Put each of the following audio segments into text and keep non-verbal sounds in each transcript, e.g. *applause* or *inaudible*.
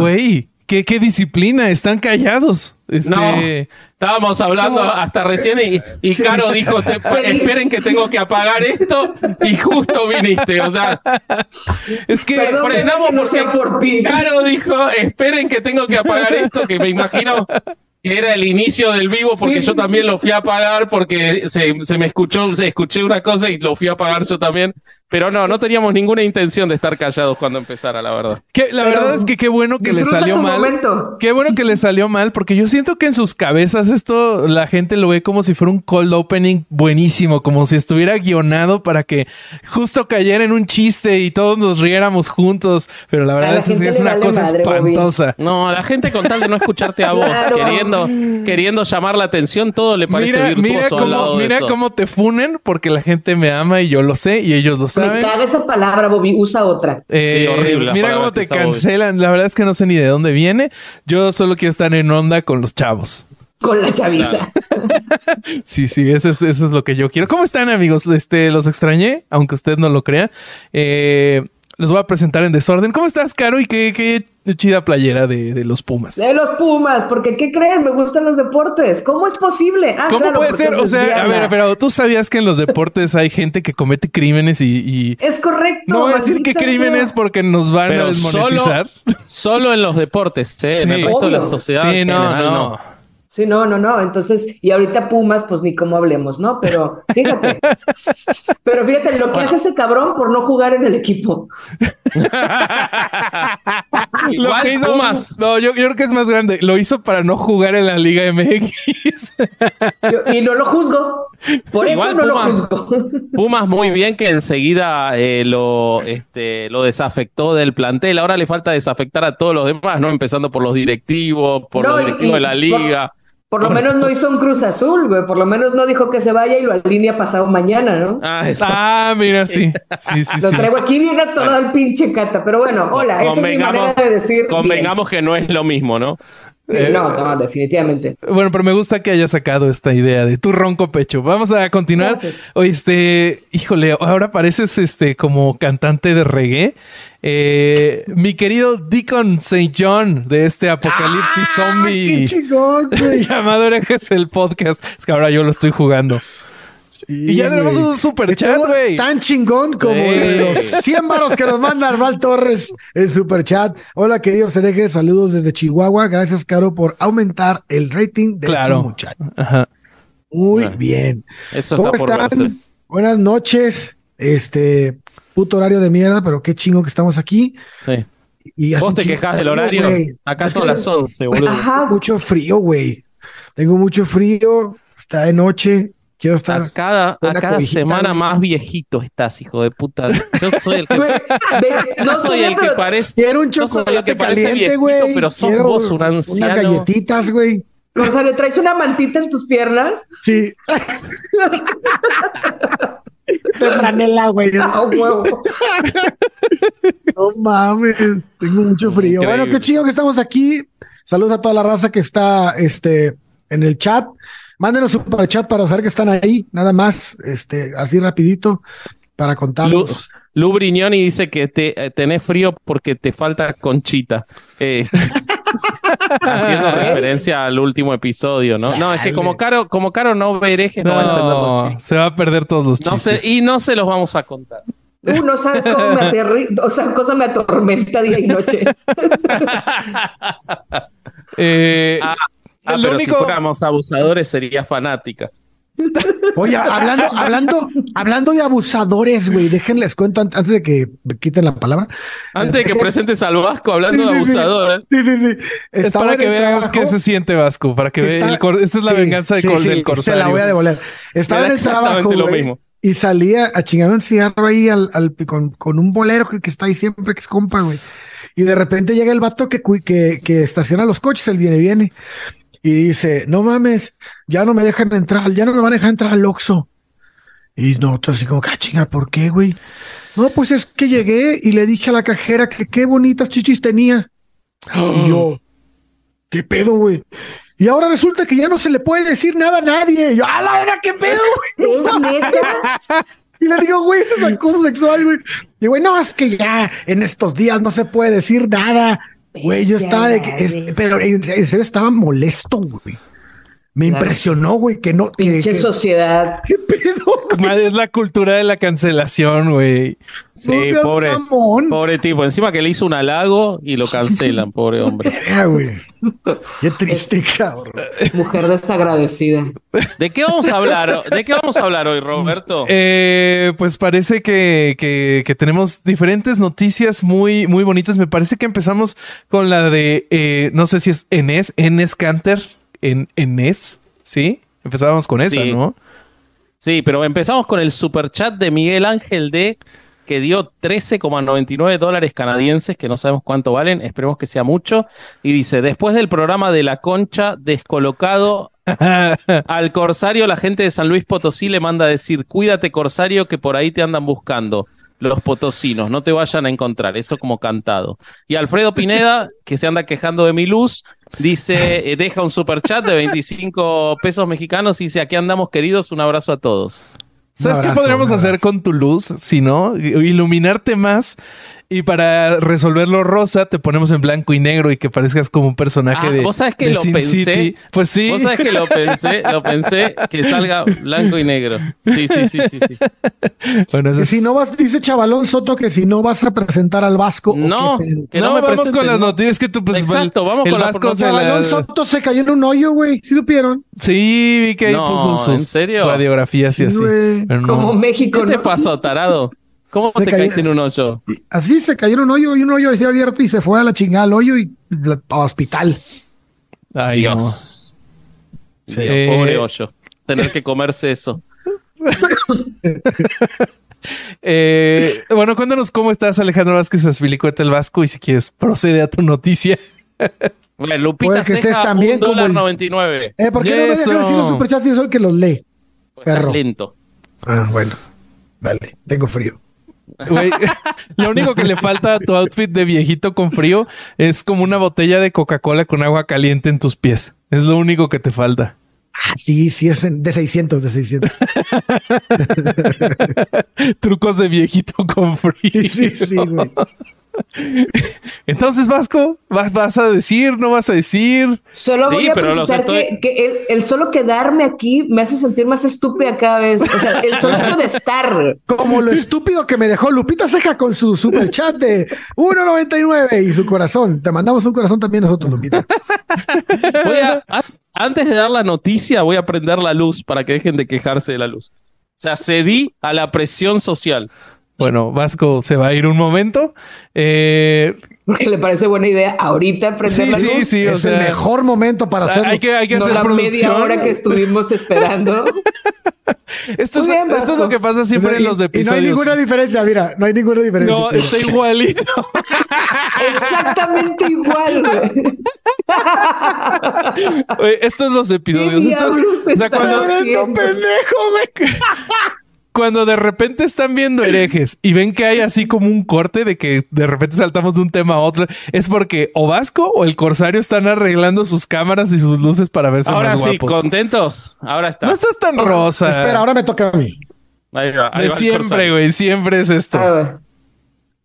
Güey. ¿Qué, qué disciplina, están callados. Este... No, estábamos hablando hasta recién y, y Caro dijo, te, esperen que tengo que apagar esto y justo viniste, o sea, es que Perdón, sea por ti. Caro dijo, esperen que tengo que apagar esto, que me imagino que era el inicio del vivo porque Sí. yo también lo fui a apagar porque se, se me escuchó, se escuché una cosa y lo fui a apagar yo también, pero no, no teníamos ninguna intención de estar callados cuando empezara, la verdad. que la Pero verdad es que qué bueno que le salió tu mal. momento. Qué bueno que le salió mal, porque yo siento que en sus cabezas esto la gente lo ve como si fuera un cold opening buenísimo, como si estuviera guionado para que justo cayera en un chiste y todos nos riéramos juntos. Pero la A verdad la es que es una vale cosa madre, Bobby. espantosa. No, a la gente con tal de no escucharte a vos, Claro. queriendo, queriendo llamar la atención, todo le parece Mira, virtuoso mira, al cómo, lado de mira eso. cómo te funen porque la gente me ama y yo lo sé y ellos lo Me saben. caga esa palabra, Bobby. Usa otra. Eh, Sí, horrible Mira cómo te Bobby. cancelan. La verdad es que no sé ni de dónde viene. Yo solo quiero estar en onda con los chavos. Con la chaviza. *laughs* Sí, sí, eso es, eso es lo que yo quiero. ¿Cómo están, amigos? Este, los extrañé, aunque usted no lo crea. Eh, los voy a presentar en desorden. ¿Cómo estás, Caro? Y qué, qué chida playera de, de los Pumas. De los Pumas, porque ¿qué creen? Me gustan los deportes. ¿Cómo es posible? Ah, ¿Cómo claro, puede ser? es O sea, a ver, pero tú sabías que en los deportes hay gente que comete crímenes y, y- Es correcto. no voy a decir maldita crímenes sea. porque nos van a Pero desmonetizar. Solo en los deportes, ¿eh? Sí. en el resto de la Obvio. sociedad. Sí, no, general, no. Sí, no, no, no. Entonces, y ahorita Pumas, pues ni cómo hablemos, ¿no? Pero fíjate. *laughs* pero fíjate lo que hace ese cabrón por no jugar en el equipo. *laughs* Lo que hizo- Pumas. No, yo, yo creo que es más grande. Lo hizo para no jugar en la Liga MX. *laughs* Yo- y no lo juzgo. Por Igual eso no Pumas. lo juzgo. Pumas muy bien que enseguida eh, lo, este, lo desafectó del plantel. Ahora le falta desafectar a todos los demás, ¿no? Empezando por los directivos, por No, los y- directivos de la liga. Por lo menos no hizo un Cruz Azul, güey. Por lo menos no dijo que se vaya y lo alinea pasado mañana, ¿no? Ah, eso. ah, mira, sí. Sí, sí, Lo sí. traigo aquí bien atorado el pinche cata. Pero bueno, hola, esa es mi manera de decir. convengamos que no es lo mismo, ¿no? Sí, no, no, definitivamente. Bueno, pero me gusta que haya sacado esta idea de tu ronco pecho. Vamos a continuar. Oye, este, híjole, ahora pareces este como cantante de reggae. Eh, mi querido Deacon St. John de este apocalipsis ¡Qué zombie chingón, güey! *laughs* llamado el podcast. Es que ahora yo lo estoy jugando. Sí, Y ya tenemos un super chat, güey. Tan chingón como Sí. de los 100 varos que nos manda Arval Torres en super chat. Hola, queridos herejes, saludos desde Chihuahua. Gracias, Caro, por aumentar el rating de Claro. estos muchachos. Ajá. Muy bien. Eso ¿Cómo está están? verse. Buenas noches. Este puto horario de mierda, pero qué chingo que estamos aquí. Sí. Y ¿Vos te quejas de del horario? güey. Acá Es son que las 11, boludo. Ajá. Tengo mucho frío, güey. Tengo mucho frío. Está de noche. Quiero A estar. cada, a cada cobijita, semana más viejito estás, hijo de puta. Yo soy el que, *laughs* de- *laughs* yo no soy el que pero- parece. Quiero un yo soy el chocolate que parece caliente, viejito, güey. Pero sos Quiero vos un Unas anciano. galletitas, güey. Rosario, ¿traes una mantita en tus piernas? Sí. De franela, güey. *laughs* Ah, huevo. No mames, tengo mucho frío. Increíble. Bueno, qué chido que estamos aquí. Saludos a toda la raza que está este, en el chat. Mándenos un super chat para saber que están ahí, nada más, este, así rapidito, para Lu, contarnos. Lu Brignoni dice que te, eh, tenés frío porque te falta conchita. Eh, *laughs* haciendo *laughs* referencia al último episodio, ¿no? No, es que como Caro, como Caro no ve herejes, no, va a entender los No, chistes. se va a perder todos los No chistes. y no se los vamos a contar. Uh, no sabes cómo me aterri... *laughs* O sea, cosa me atormenta día y noche. Eh, Ah, Ah, lo pero único- si fuéramos abusadores sería fanática. Oye, hablando, hablando, hablando de abusadores, güey, déjenles cuento an- antes de que me quiten la palabra. Antes de que presentes al Vasco hablando Sí, de sí, sí. abusadores. Sí, sí, sí. es para que el veas trabajo. qué se siente Vasco, para que el cor- Esta es la sí, venganza de sí, cor- sí, del Se corsario. la voy a devolver. Estaba en el trabajo, exactamente lo güey, mismo. y salía a chingar un cigarro ahí al, al- con, con un bolero que está ahí siempre, que es compa, güey. Y de repente llega el vato que, que, que estaciona los coches, el viene, viene. Y dice, no mames, ya no me dejan entrar, ya no me van a dejar entrar al Oxxo. Y nosotros así como, ah, chinga, ¿por qué, güey? No, pues es que llegué y le dije a la cajera que qué bonitas chichis tenía. Y yo, ¿qué pedo, güey? Y ahora resulta que ya no se le puede decir nada a nadie. Y yo, ¡a la verga, qué pedo, güey! ¿Es neta? *laughs* Y le digo, güey, eso es acoso sexual, güey. Y güey, no, es que ya en estos días no se puede decir nada. Güey, yo estaba de que, es- pero en, serio estaba molesto, güey. Me Claro. impresionó, güey, que no. Pinche que- sociedad. *laughs* ¿Qué pedo? Madre, Es la cultura de la cancelación, güey. Sí, No seas pobre, mamón. pobre tipo. Encima que le hizo un halago y lo cancelan, *laughs* pobre hombre. Güey. Qué triste, cabrón. Mujer desagradecida. ¿De qué vamos a hablar? ¿De qué vamos a hablar hoy, Roberto? Eh, pues parece que, que- que tenemos diferentes noticias muy, muy bonitas. Me parece que empezamos con la de, eh, no sé si es Enes, Enes Canter, en Enes, ¿sí? Empezábamos con esa, Sí. ¿no? Sí, pero empezamos con el superchat de Miguel Ángel D, que dio 13,99 dólares canadienses, que no sabemos cuánto valen, esperemos que sea mucho. Y dice, después del programa de La Concha, descolocado *laughs* al Corsario, la gente de San Luis Potosí le manda a decir, cuídate Corsario, que por ahí te andan buscando. Los potosinos, no te vayan a encontrar, eso como cantado. Y Alfredo Pineda, que se anda quejando de mi luz, dice, eh, deja un superchat de 25 pesos mexicanos y dice, aquí andamos queridos, un abrazo a todos. ¿Sabes qué podríamos hacer con tu luz? Si no, iluminarte más y para resolverlo rosa te ponemos en blanco y negro y que parezcas como un personaje Ah, de, ¿vos sabés que lo Sin pensé? City. Pues sí. Vos sabés que lo pensé, lo pensé que salga blanco y negro. Sí, sí, sí, sí, sí. Bueno, eso Que es- si no vas, dice Chavalón Soto que si no vas a presentar al Vasco. ¿o No, que no, no me vamos presenten, con las ¿no? noticias que tú pues Exacto, el- vamos el con la Vasco se Chavalón la- Soto se cayó en un hoyo, güey. ¿Sí supieron? Sí, vi que ahí No, puso sus ¿en serio? radiografías y Sí, así. Pero no. Como México, ¿Qué te pasó, tarado? ¿Cómo Se te cayó- caíste en un hoyo? Así se cayó en un hoyo y un hoyo decía abierto y se fue a la chingada al hoyo y la- hospital. Ay, no. Dios. Dios, Eh, pobre hoyo. Tener que comerse eso. *laughs* Eh, bueno, cuéntanos cómo estás, Alejandro Vázquez Azpilicueta el Vasco, y si quieres, procede a tu noticia. *laughs* Bueno, Lupita Puede que estés también como el- 99. Eh, ¿Por qué no me Eso. dejan decir los superchats si yo soy el que los lee? Pues Perro. lento. Ah, bueno. Dale, tengo frío. Güey, *laughs* lo único que le falta a tu outfit de viejito con frío es como una botella de Coca-Cola con agua caliente en tus pies. Es lo único que te falta. Ah, sí, sí, es de 600, de 600. *laughs* Trucos de viejito con frío. *laughs* Sí, sí, güey. *laughs* Entonces, Vasco, ¿vas, vas a decir? ¿No vas a decir? Solo Sí, voy a pero los precisar estoy- que, que el, el solo quedarme aquí me hace sentir más estúpida cada vez. O sea, el solo hecho de estar. *laughs* Como lo estúpido que me dejó Lupita Ceja con su super chat de 1.99 y su corazón. Te mandamos un corazón también nosotros, Lupita. *laughs* Voy a- a- antes de dar la noticia, voy a prender la luz para que dejen de quejarse de la luz. O sea, cedí a la presión social. Bueno, Vasco se va a ir un momento. Eh, Porque le parece buena idea ahorita prender sí, la sí, luz. sí. O es el sea, mejor momento para hacerlo. hay que, hay que no hacer la media producción. hora que estuvimos esperando. *laughs* Esto, es, bien, esto es lo que pasa O siempre en los y no hay episodios. ninguna diferencia, mira, no hay ninguna diferencia. No, está *laughs* igualito. *laughs* Exactamente igual. güey. Oye, Esto es los episodios. ¿Qué Esto es- o sea, está cuando, pendejo, güey. Cuando de repente están viendo herejes y ven que hay así como un corte de que de repente saltamos de un tema a otro, es porque o Vasco o el Corsario están arreglando sus cámaras y sus luces para verse Ahora más sí, guapos. ¿contentos? Ahora está. No estás tan rosa. Espera, ahora me toca a mí. Ahí va, ahí De va el siempre, güey. Siempre es esto. A ver.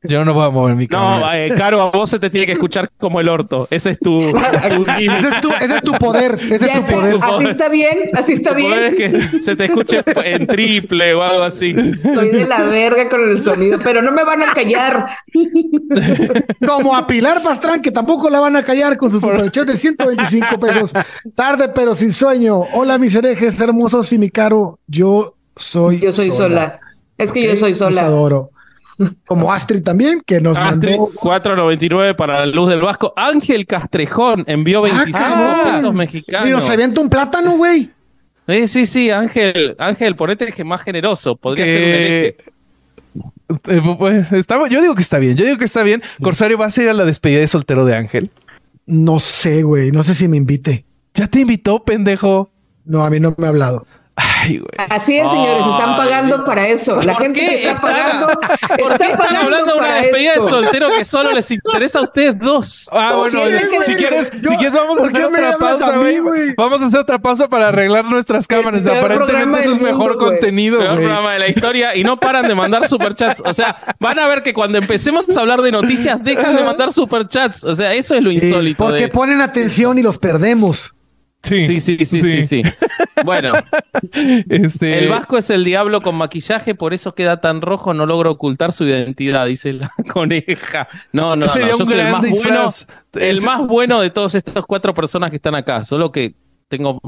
Yo no voy a mover mi cámara. No, eh, Caro, a vos se te tiene que escuchar como el orto. Ese es tu, tu *laughs* Ese es tu, ese es tu poder. Ese es tu poder. así está bien, así está Tu poder bien. es que se te escuche en triple o algo así. Estoy de la verga con el sonido, pero no me van a callar. *laughs* Como a Pilar Pastrán, que tampoco la van a callar con su superchat de 125 pesos. Tarde, pero sin sueño. Hola, mis herejes hermosos y mi caro. Yo soy Yo soy sola. Es que yo soy Los sola. adoro. Como Astrid también, que nos Astrid, mandó. 4.99 para la luz del Vasco. Ángel Castrejón envió 25 cabrón. pesos Y mexicanos. nos avienta un plátano, güey. Sí, sí, sí, Ángel, Ángel, ponete que más generoso. Podría ser un Eh, pues, está- yo digo que está bien. Yo digo que está bien. Corsario, ¿vas a ir a la despedida de soltero de Ángel? No sé, güey. No sé si me invite. Ya te invitó, pendejo. No, a mí no me ha hablado. Ay, güey. Así es, señores, están pagando Ay, para eso. La ¿Por gente qué que está pagando. *laughs* ¿Por está qué están pagando hablando de una despedida esto. de soltero que solo les interesa a ustedes dos? Ah, bueno, si quieres, yo- si quieres vamos a ¿por qué hacer otra pausa, a mí, güey. güey? Vamos a hacer otra pausa para arreglar nuestras cámaras. programa Aparentemente eso es mejor contenido, Peor güey. programa de la historia y no paran de mandar superchats. O sea, van a ver que cuando empecemos a hablar de noticias dejan de mandar superchats. O sea, eso es lo Sí, insólito. porque de- ponen atención y los perdemos. Sí, Sí, sí, sí, sí, sí. Bueno, *laughs* Este, el Vasco es el diablo con maquillaje, por eso queda tan rojo, no logra ocultar su identidad, dice la *laughs* coneja. No, no, no, yo soy el más bueno, el Es- más bueno de todas estas cuatro personas que están acá, solo que tengo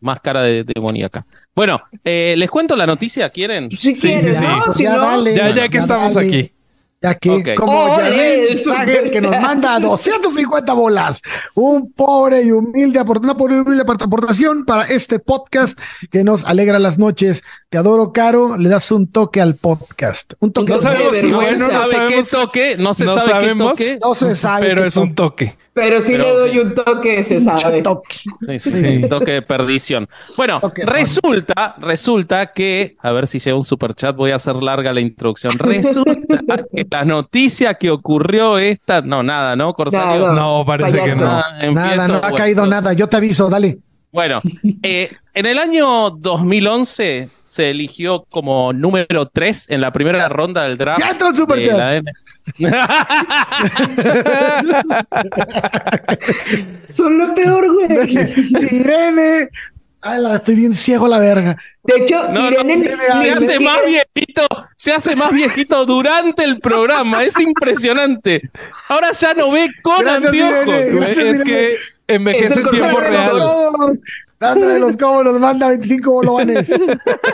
más cara de demoníaca. Bueno, eh, ¿les cuento la noticia? ¿Quieren? Si Sí, sí, sí. ¿no? Si ya no, dale. Ya, ya que estamos dale. aquí. Ya que, Ok. como Ole, Yarel el Sager, que nos manda 250 bolas. Un pobre y humilde aport- una pobre y humilde aport- aportación para este podcast que nos alegra las noches. Te adoro, Caro. Le das un toque al podcast. Un toque. No sabemos si No bueno, se no sabe qué toque, no se no sabe sabemos. qué toque. No se sabe. Pero qué es un toque. Pero sí Pero le doy sí. un toque, se sabe. toque. Sí, sí, Sí. sí, toque de perdición. Bueno, resulta, resulta que, a ver si llega un superchat, voy a hacer larga la introducción. Resulta *laughs* que la noticia que ocurrió esta, no, nada, ¿no, Corsario? Nada. No, parece que no. Empiezo, Nada, no ha bueno. caído nada. Yo te aviso, dale. Bueno, *laughs* eh, en el año 2011 se eligió como número 3 en la primera ronda del draft. Ya entró el de superchat. *laughs* Son lo peor, güey. Irene. Ay, la, estoy bien ciego a la verga. De hecho, No, no, Irene se, hace más viejito, se hace más viejito durante el programa, es impresionante. Ahora ya no ve con Gracias, anteojos. Irene. Güey, Gracias, es Irene. que envejece en tiempo real. Sandra de los Cobos nos manda 25 bolovanes.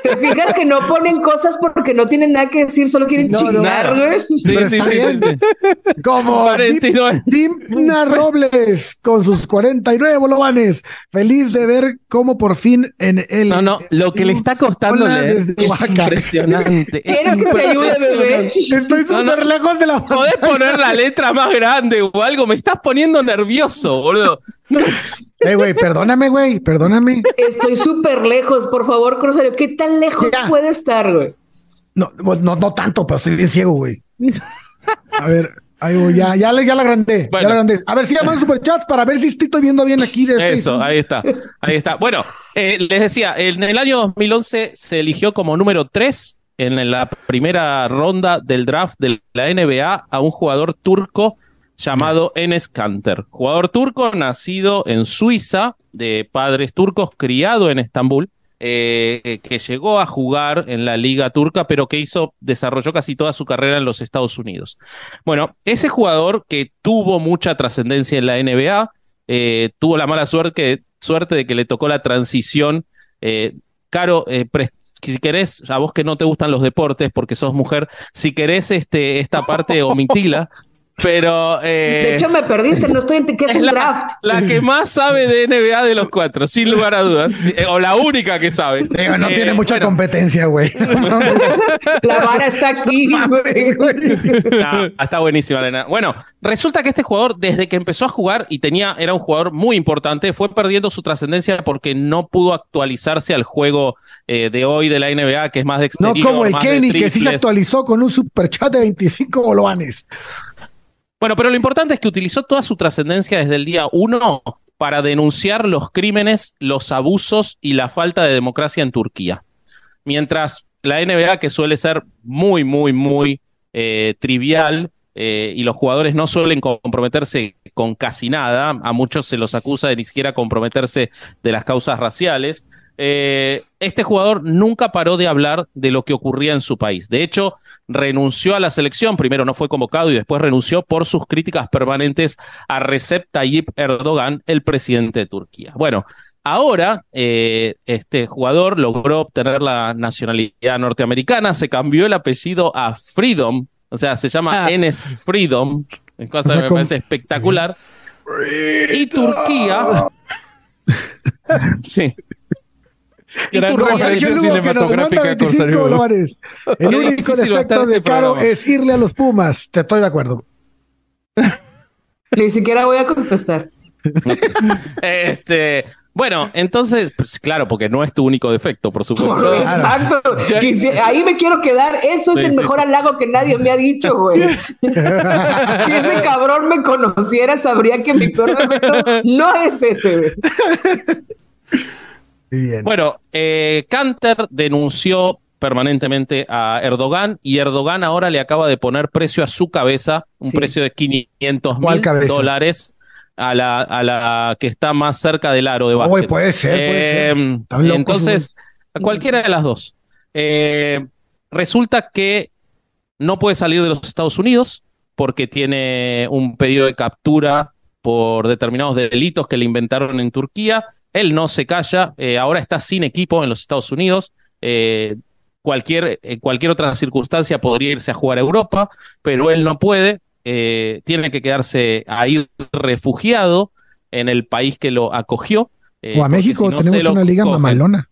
Te fijas que no ponen cosas porque no tienen nada que decir, solo quieren No, no. chingar, güey. Sí, Pero sí, sí, bien. sí, sí. Como 49. Dimna Robles con sus 49 bolovanes. Feliz de ver cómo por fin en el. No, no, lo que le está costando leer es Oaxaca. impresionante. es ¿Quieres que te ayude, bebé? impresionante. Estoy No, no. súper lejos de la Podés poner la letra más grande o algo, me estás poniendo nervioso, boludo. *laughs* Eh, güey, perdóname, güey, perdóname. Estoy súper lejos, por favor, Corsario. ¿Qué tan lejos Ya. puede estar, güey? No, no, no tanto, pero estoy bien ciego, güey. A ver, ahí voy, ya, ya, la agrandé, Bueno. ya la agrandé. A ver, sigan mandando superchats para ver si estoy viendo bien aquí de este. Eso, ahí está. Ahí está. Bueno, eh, les decía, en el año 2011 se eligió como número 3 en la primera ronda del draft de la NBA a un jugador turco llamado Enes Kanter. Jugador turco nacido en Suiza, de padres turcos, criado en Estambul. eh, que llegó a jugar en la liga turca, pero que hizo, desarrolló casi toda su carrera en los Estados Unidos. Bueno, ese jugador que tuvo mucha trascendencia en la NBA, eh, tuvo la mala suerte, suerte de que le tocó la transición. Eh, Caro, eh, si querés, a vos que no te gustan los deportes porque sos mujer, si querés este, esta parte omitila, *laughs* pero... eh, De hecho, me perdiste, no estoy en qué es es un la, draft. la que más sabe de NBA de los cuatro, sin lugar a dudas, Eh, o la única que sabe. Digo, no Eh, tiene mucha bueno, competencia, güey. *laughs* La vara está aquí, *laughs* güey. Está buenísima, Elena. Bueno, resulta que este jugador, desde que empezó a jugar y tenía, era un jugador muy importante, fue perdiendo su trascendencia porque no pudo actualizarse al juego eh, de hoy de la NBA, que es más de No exterior, como el Kenny, que sí se actualizó con un superchat de 25 bolovanes. Bueno, pero lo importante es que utilizó toda su trascendencia desde el día uno para denunciar los crímenes, los abusos y la falta de democracia en Turquía. Mientras la NBA, que suele ser muy, muy, muy eh, trivial, eh, y los jugadores no suelen comprometerse con casi nada, a muchos se los acusa de ni siquiera comprometerse de las causas raciales, eh, este jugador nunca paró de hablar de lo que ocurría en su país. De hecho, renunció a la selección, primero no fue convocado y después renunció por sus críticas permanentes a Recep Tayyip Erdogan, el presidente de Turquía. Bueno, ahora eh, este jugador logró obtener la nacionalidad norteamericana, se cambió el apellido a Freedom, o sea, se llama Ah. Enes Freedom, cosa O sea, que me con- parece espectacular. Y Turquía... *laughs* Sí. Y Gran referencia cinematográfica, 25 Corsario. bolovanes. El único defecto estar de este Caro programa. es irle a los Pumas. Te estoy de acuerdo. Ni siquiera voy a contestar. Este, Bueno, entonces, pues, claro, porque no es tu único defecto, por supuesto. Exacto. Ahí me quiero quedar. Eso es el mejor halago que nadie me ha dicho, güey. *laughs* si ese cabrón me conociera, sabría que mi peor defecto no es ese, güey. Bueno, eh, Canter denunció permanentemente a Erdogan y Erdogan ahora le acaba de poner precio a su cabeza, un precio de 500 mil dólares a la, a la que está más cerca del aro de básquet. puede ser, puede ser. Em, entonces, a cualquiera de las dos. Eh, resulta que no puede salir de los Estados Unidos porque tiene un pedido de captura por determinados delitos que le inventaron en Turquía. Él no se calla, eh, ahora está sin equipo en los Estados Unidos. Eh, cualquier, en cualquier otra circunstancia podría irse a jugar a Europa, pero él no puede eh, tiene que quedarse ahí refugiado en el país que lo acogió. O a México tenemos una liga mamalona.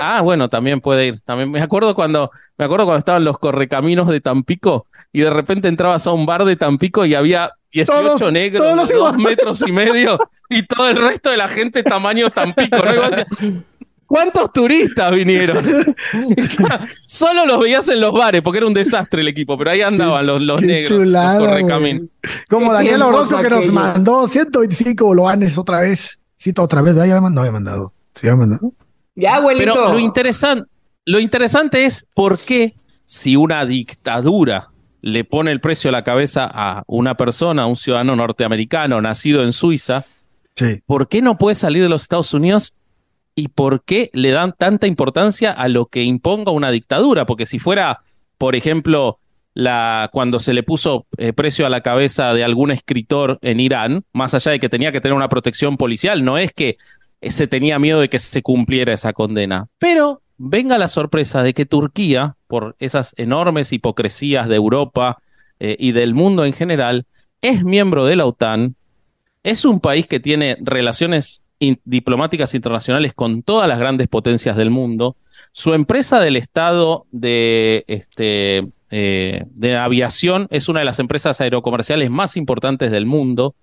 Ah, bueno, también puede ir. También me acuerdo cuando me acuerdo cuando estaban los correcaminos de Tampico y de repente entrabas a un bar de Tampico y había 18 negros, dos metros y medio y todo el resto de la gente tamaño Tampico. ¿no? ¿Cuántos turistas vinieron? *laughs* Solo los veías en los bares porque era un desastre el equipo, pero ahí andaban los, los negros. Como Daniel Orozco que nos mandó 125 boloanes otra vez. Sí, otra vez, ya no había mandado. Sí, había mandado. Ya, abuelito. Pero lo, interesante, lo interesante es por qué si una dictadura le pone el precio a la cabeza a una persona, a un ciudadano norteamericano nacido en Suiza, ¿por qué no puede salir de los Estados Unidos y por qué le dan tanta importancia a lo que imponga una dictadura. Porque si fuera, por ejemplo, la, cuando se le puso eh, precio a la cabeza de algún escritor en Irán, más allá de que tenía que tener una protección policial, no es que se tenía miedo de que se cumpliera esa condena. Pero venga la sorpresa de que Turquía, por esas enormes hipocresías de Europa eh, y del mundo en general, es miembro de la OTAN, es un país que tiene relaciones diplomáticas internacionales con todas las grandes potencias del mundo. Su empresa del Estado de, este, eh, de aviación es una de las empresas aerocomerciales más importantes del mundo.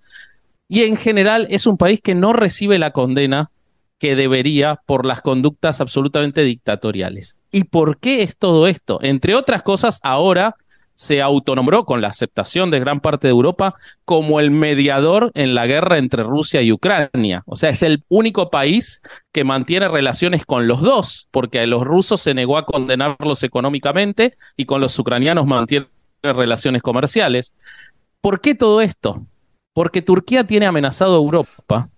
Y en general es un país que no recibe la condena que debería por las conductas absolutamente dictatoriales. ¿Y por qué es todo esto? Entre otras cosas, ahora se autonombró con la aceptación de gran parte de Europa como el mediador en la guerra entre Rusia y Ucrania. O sea, es el único país que mantiene relaciones con los dos, porque a los rusos se negó a condenarlos económicamente y con los ucranianos mantiene relaciones comerciales. ¿Por qué todo esto? Porque Turquía tiene amenazado a Europa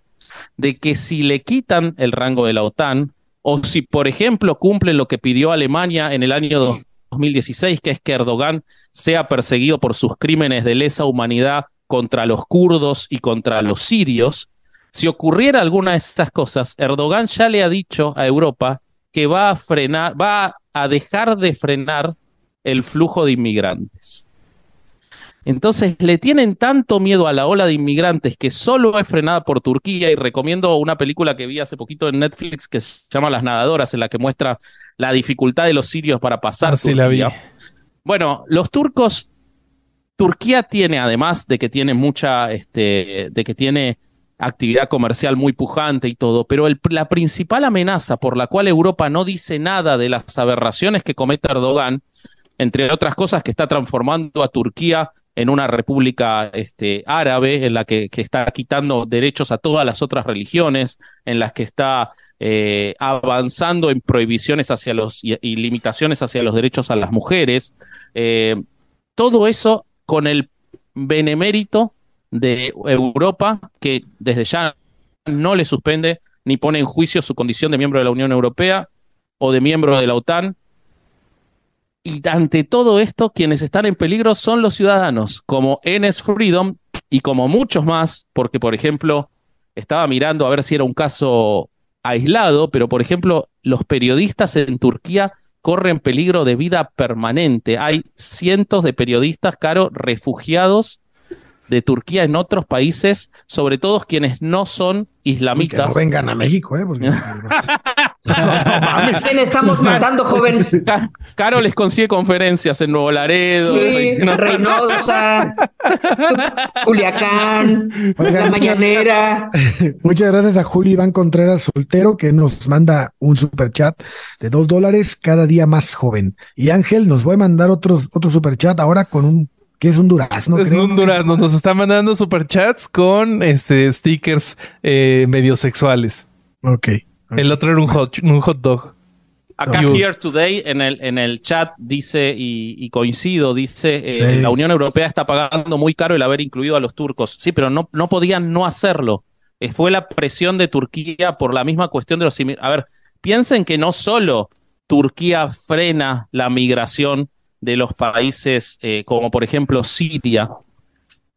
de que si le quitan el rango de la OTAN, o si, por ejemplo, cumplen lo que pidió Alemania en el año 2016, que es que Erdogan sea perseguido por sus crímenes de lesa humanidad contra los kurdos y contra los sirios, si ocurriera alguna de esas cosas, Erdogan ya le ha dicho a Europa que va a frenar, va a dejar de frenar el flujo de inmigrantes. Entonces le tienen tanto miedo a la ola de inmigrantes que solo es frenada por Turquía y recomiendo una película que vi hace poquito en Netflix que se llama Las Nadadoras, en la que muestra la dificultad de los sirios para pasar. Ah, la vi. Bueno, los turcos, Turquía tiene, además de que tiene mucha, este, de que tiene actividad comercial muy pujante y todo, pero la principal amenaza por la cual Europa no dice nada de las aberraciones que comete Erdogan, entre otras cosas que está transformando a Turquía en una república este, árabe en la que, está quitando derechos a todas las otras religiones, en las que está eh, avanzando en prohibiciones hacia los y, limitaciones hacia los derechos a las mujeres. Eh, todo eso con el benemérito de Europa, que desde ya no le suspende ni pone en juicio su condición de miembro de la Unión Europea o de miembro de la OTAN, y ante todo esto, quienes están en peligro son los ciudadanos, como Enes Freedom y como muchos más, porque, por ejemplo, estaba mirando a ver si era un caso aislado, pero, por ejemplo, los periodistas en Turquía corren peligro de vida permanente. Hay cientos de periodistas, Caro, refugiados de Turquía en otros países, sobre todo quienes no son islamitas. no vengan a México, ¿eh? *laughs* ¿Quién estamos matando, joven? Caro les consigue conferencias en Nuevo Laredo, sí, Reynosa, Culiacán, La Mañanera. *laughs* Muchas gracias a Julio Iván Contreras Soltero, que nos manda un super chat de dos dólares cada día más joven. Y Ángel nos va a mandar otro, otro super chat ahora con un que es un durazno. Es un durazno. Nos está mandando superchats con este stickers eh, medio sexuales. Ok. El otro era un hot, un hot dog. Acá Here Today en el, en el chat dice, y, coincido, dice, eh, la Unión Europea está pagando muy caro el haber incluido a los turcos. Sí, pero no, no podían no hacerlo. Eh, fue la presión de Turquía por la misma cuestión de los... A ver, piensen que no solo Turquía frena la migración de los países eh, como por ejemplo Siria,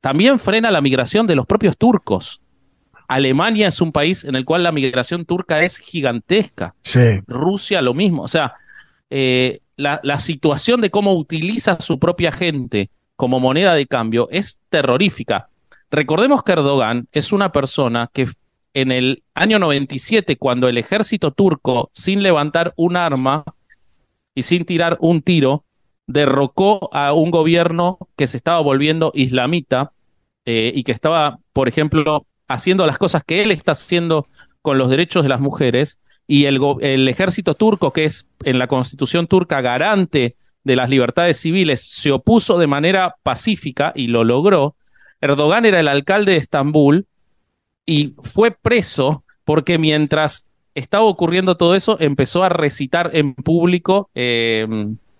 también frena la migración de los propios turcos. Alemania es un país en el cual la migración turca es gigantesca. Rusia lo mismo. O sea, eh, la, la, situación de cómo utiliza su propia gente como moneda de cambio es terrorífica. Recordemos que Erdogan es una persona que en el año 97, cuando el ejército turco, sin levantar un arma y sin tirar un tiro, derrocó a un gobierno que se estaba volviendo islamita eh, y que estaba, por ejemplo, haciendo las cosas que él está haciendo con los derechos de las mujeres, y el, ejército turco, que es en la constitución turca garante de las libertades civiles, se opuso de manera pacífica y lo logró. Erdogan era el alcalde de Estambul y fue preso porque mientras estaba ocurriendo todo eso, empezó a recitar en público eh,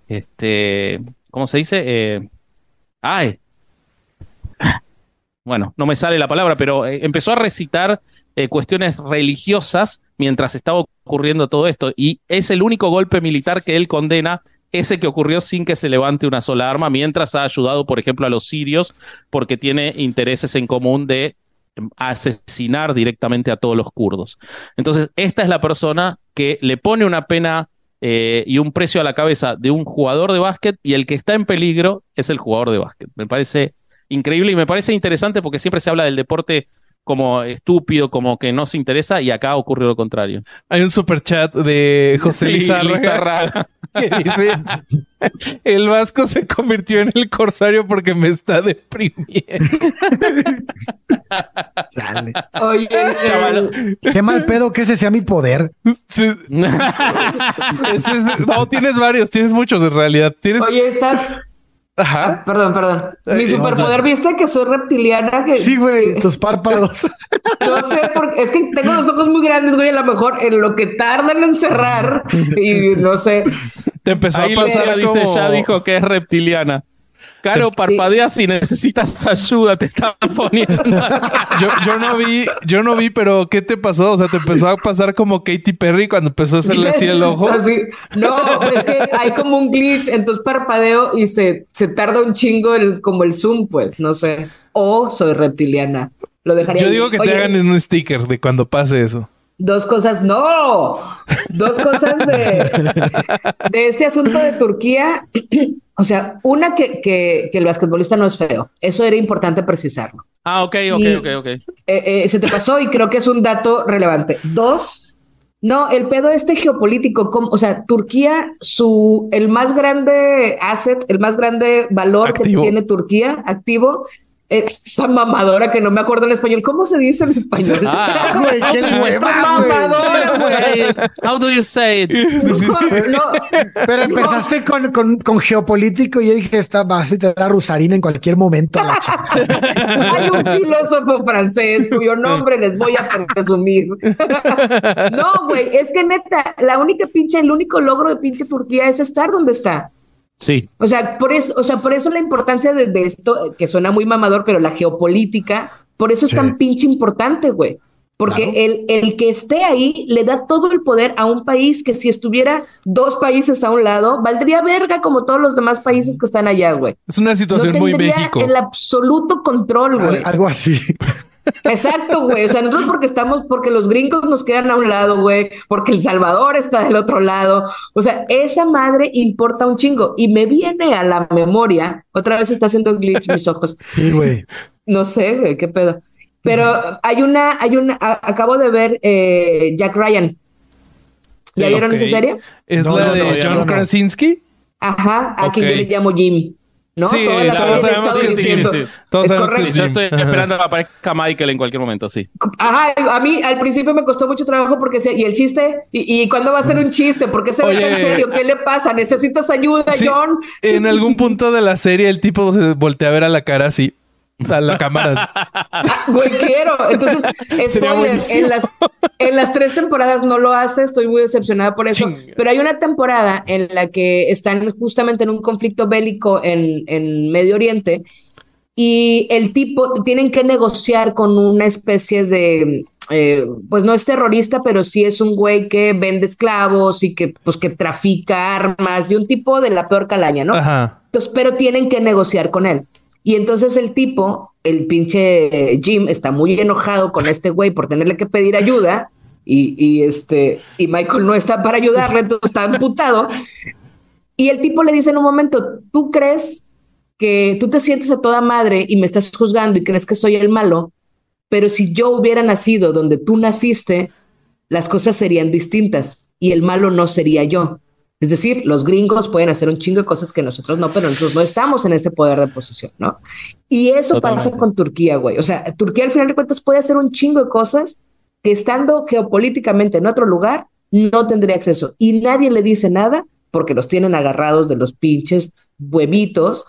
este, ¿cómo se dice? Eh, ay. Bueno, no me sale la palabra, pero eh, empezó a recitar eh, cuestiones religiosas mientras estaba ocurriendo todo esto. Y es el único golpe militar que él condena, ese que ocurrió sin que se levante una sola arma, mientras ha ayudado, por ejemplo, a los sirios, porque tiene intereses en común de em, asesinar directamente a todos los kurdos. Entonces, esta es la persona que le pone una pena eh, y un precio a la cabeza de un jugador de básquet y el que está en peligro es el jugador de básquet. Me parece increíble y me parece interesante porque siempre se habla del deporte como estúpido, como que no se interesa, y acá ocurre lo contrario. Hay un super chat de José Lizarraga, *laughs* que dice: El Vasco se convirtió en el corsario porque me está deprimiendo. *laughs* Oye, chaval, qué mal pedo que ese sea mi poder. *laughs* no, tienes varios, tienes muchos en realidad. Tienes... Oye, está Ajá. Ah, perdón, perdón. Mi superpoder, ¿viste que soy reptiliana? Que, sí, güey, tus párpados. *laughs* No sé, porque es que tengo los ojos muy grandes, güey, a lo mejor en lo que tardan en cerrar y no sé. Te empezó a pasar, dice, ya dijo que es reptiliana. Caro, parpadea si necesitas ayuda, te están *laughs* poniendo. yo, no vi, yo no vi, pero ¿qué te pasó? O sea, te empezó a pasar como Katy Perry cuando empezó a hacerle así el ojo. No, es que hay como un glitch, entonces parpadeo y se, se tarda un chingo el, como el zoom, pues, no sé. O soy reptiliana. Lo dejaría. Yo digo que te hagan un sticker de cuando pase eso. Dos cosas, no. Dos cosas de, de este asunto de Turquía. *clears throat* O sea, una que, que, el basquetbolista no es feo. Eso era importante precisarlo. Ah, ok, ok, ok, ok. Eh, eh, se te pasó y creo que es un dato relevante. Dos, no, el pedo este geopolítico, o sea, Turquía, su, el más grande asset, el más grande valor que tiene Turquía activo esa mamadora que no me acuerdo en español. ¿Cómo se dice en español? Ah, *laughs* güey, qué mamadora, güey. How do you say it? pero empezaste con, con, con, geopolítico y yo dije, esta base te da rusarina en cualquier momento. La Hay un filósofo francés cuyo nombre les voy a presumir. *laughs* no, güey, es que neta, la única pinche, el único logro de pinche Turquía es estar donde está. Sí. O sea, por eso, o sea, por eso la importancia de, esto, que suena muy mamador, pero la geopolítica, por eso es tan pinche importante, güey. Porque el, el que esté ahí le da todo el poder a un país que si estuviera dos países a un lado, valdría verga como todos los demás países que están allá, güey. Es una situación muy México. El absoluto control, güey. Algo así. *laughs* Exacto, güey. O sea, nosotros porque estamos, porque los gringos nos quedan a un lado, güey, porque El Salvador está del otro lado. O sea, esa madre importa un chingo. Y me viene a la memoria, otra vez está haciendo glitch mis ojos. *laughs* Sí, güey. No sé, güey, qué pedo. Pero hay una, hay una, acabo de ver eh, Jack Ryan. ¿Ya vieron esa serie? Es la de John Krasinski. Ajá, a quien yo le llamo Jim. ¿No? Sí, Toda la sabemos que sí, diciendo, sí. Todos es sabemos que correcto. Yo estoy esperando a que aparezca Michael en cualquier momento, sí. Ajá, a mí al principio me costó mucho trabajo porque ¿y el chiste? ¿Y, y cuándo va a ser un chiste? ¿Por qué se ve tan serio? ¿Qué le pasa? ¿Necesitas ayuda, Sí, John? En algún punto de la serie el tipo se voltea a ver a la cara así. A la cámara. *laughs* Güey, quiero. Entonces, *laughs* spoiler, en las, en las tres temporadas no lo hace, estoy muy decepcionada por eso. Chinga. Pero hay una temporada en la que están justamente en un conflicto bélico en, en Medio Oriente y el tipo tienen que negociar con una especie de, eh, pues no es terrorista, pero sí es un güey que vende esclavos y que, pues, que trafica armas, de un tipo de la peor calaña, ¿no? Ajá. Entonces, pero tienen que negociar con él. Y entonces el tipo, el pinche Jim, está muy enojado con este güey por tenerle que pedir ayuda. Y, y este, y Michael no está para ayudarle, entonces está amputado. Y el tipo le dice en un momento: ¿Tú crees que tú te sientes a toda madre y me estás juzgando y crees que soy el malo? Pero si yo hubiera nacido donde tú naciste, las cosas serían distintas y el malo no sería yo. Es decir, los gringos pueden hacer un chingo de cosas que nosotros no, pero nosotros no estamos en ese poder de posesión, ¿no? Y eso Totalmente. pasa con Turquía, güey. O sea, Turquía al final de cuentas puede hacer un chingo de cosas que estando geopolíticamente en otro lugar no tendría acceso. Y nadie le dice nada porque los tienen agarrados de los pinches huevitos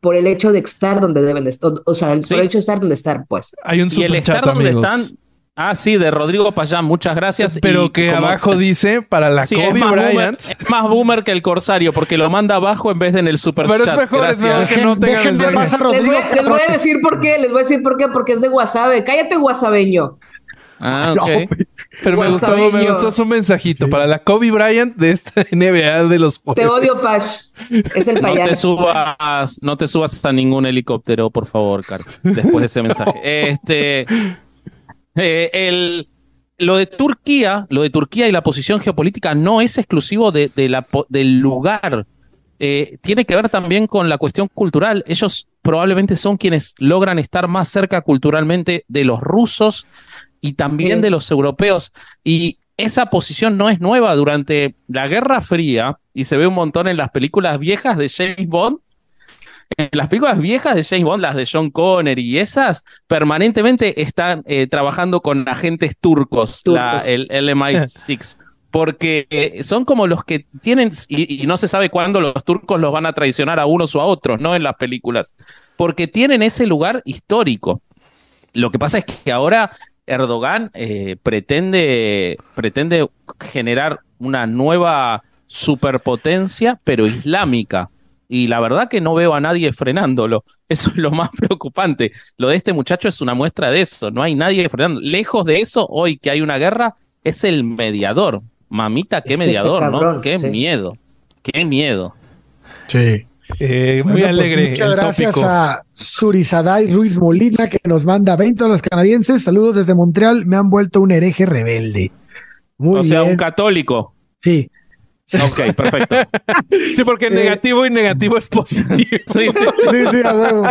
por el hecho de estar donde deben de estar. O sea, Sí. por el hecho de estar donde estar, pues. Hay un Y el estar donde amigos. están. Ah, sí, de Rodrigo Payán, muchas gracias. Pero Y que como- abajo dice para la Sí, es Kobe boomer, Bryant. es más boomer que el Corsario, porque lo manda abajo en vez de en el super Pero es chat. mejor, es Gracias. mejor que no Dejen- tenga déjenme mensaje. pasar a Les voy, Rodrigo. a- les voy a decir por qué, les voy a decir por qué, porque es de Guasave. Cállate, guasabeño. Ah, No, ok. güey. Pero me gustó, me gustó su mensajito para la Kobe Bryant de esta *laughs* NBA de los Te jueves. odio, Pash. Es el No te payaso. subas, no te subas a ningún helicóptero, por favor, Caro. Después de ese mensaje. *laughs* Este, eh, el, lo de Turquía, lo de Turquía y la posición geopolítica no es exclusivo de, de la, del lugar. Eh, tiene que ver también con la cuestión cultural. Ellos probablemente son quienes logran estar más cerca culturalmente de los rusos y también Sí. de los europeos. Y esa posición no es nueva durante la Guerra Fría y se ve un montón en las películas viejas de James Bond. En las películas viejas de James Bond, las de John Connery y esas, permanentemente están eh, trabajando con agentes turcos, la- el, el MI6, *laughs* porque eh, son como los que tienen, y, y no se sabe cuándo los turcos los van a traicionar a unos o a otros, ¿no? En las películas, porque tienen ese lugar histórico. Lo que pasa es que ahora Erdogan eh, pretende, pretende generar una nueva superpotencia, pero islámica. Y la verdad que no veo a nadie frenándolo. *laughs* Eso es lo más preocupante. Lo de este muchacho es una muestra de eso. No hay nadie frenando. Lejos de eso, hoy que hay una guerra, es el mediador. Mamita, qué Es este mediador, cabrón, ¿no? Qué sí. miedo. Qué miedo. Sí. Eh, muy Bueno, pues, alegre muchas el gracias tópico. a Surizaday Ruiz Molina que nos manda 20 a los canadienses. Saludos desde Montreal. Me han vuelto un hereje rebelde. Muy o sea, un católico. Sí. Ok, perfecto. *laughs* Sí, porque Eh, negativo y negativo es positivo. Sí, sí, sí. Sí, sí, a huevo.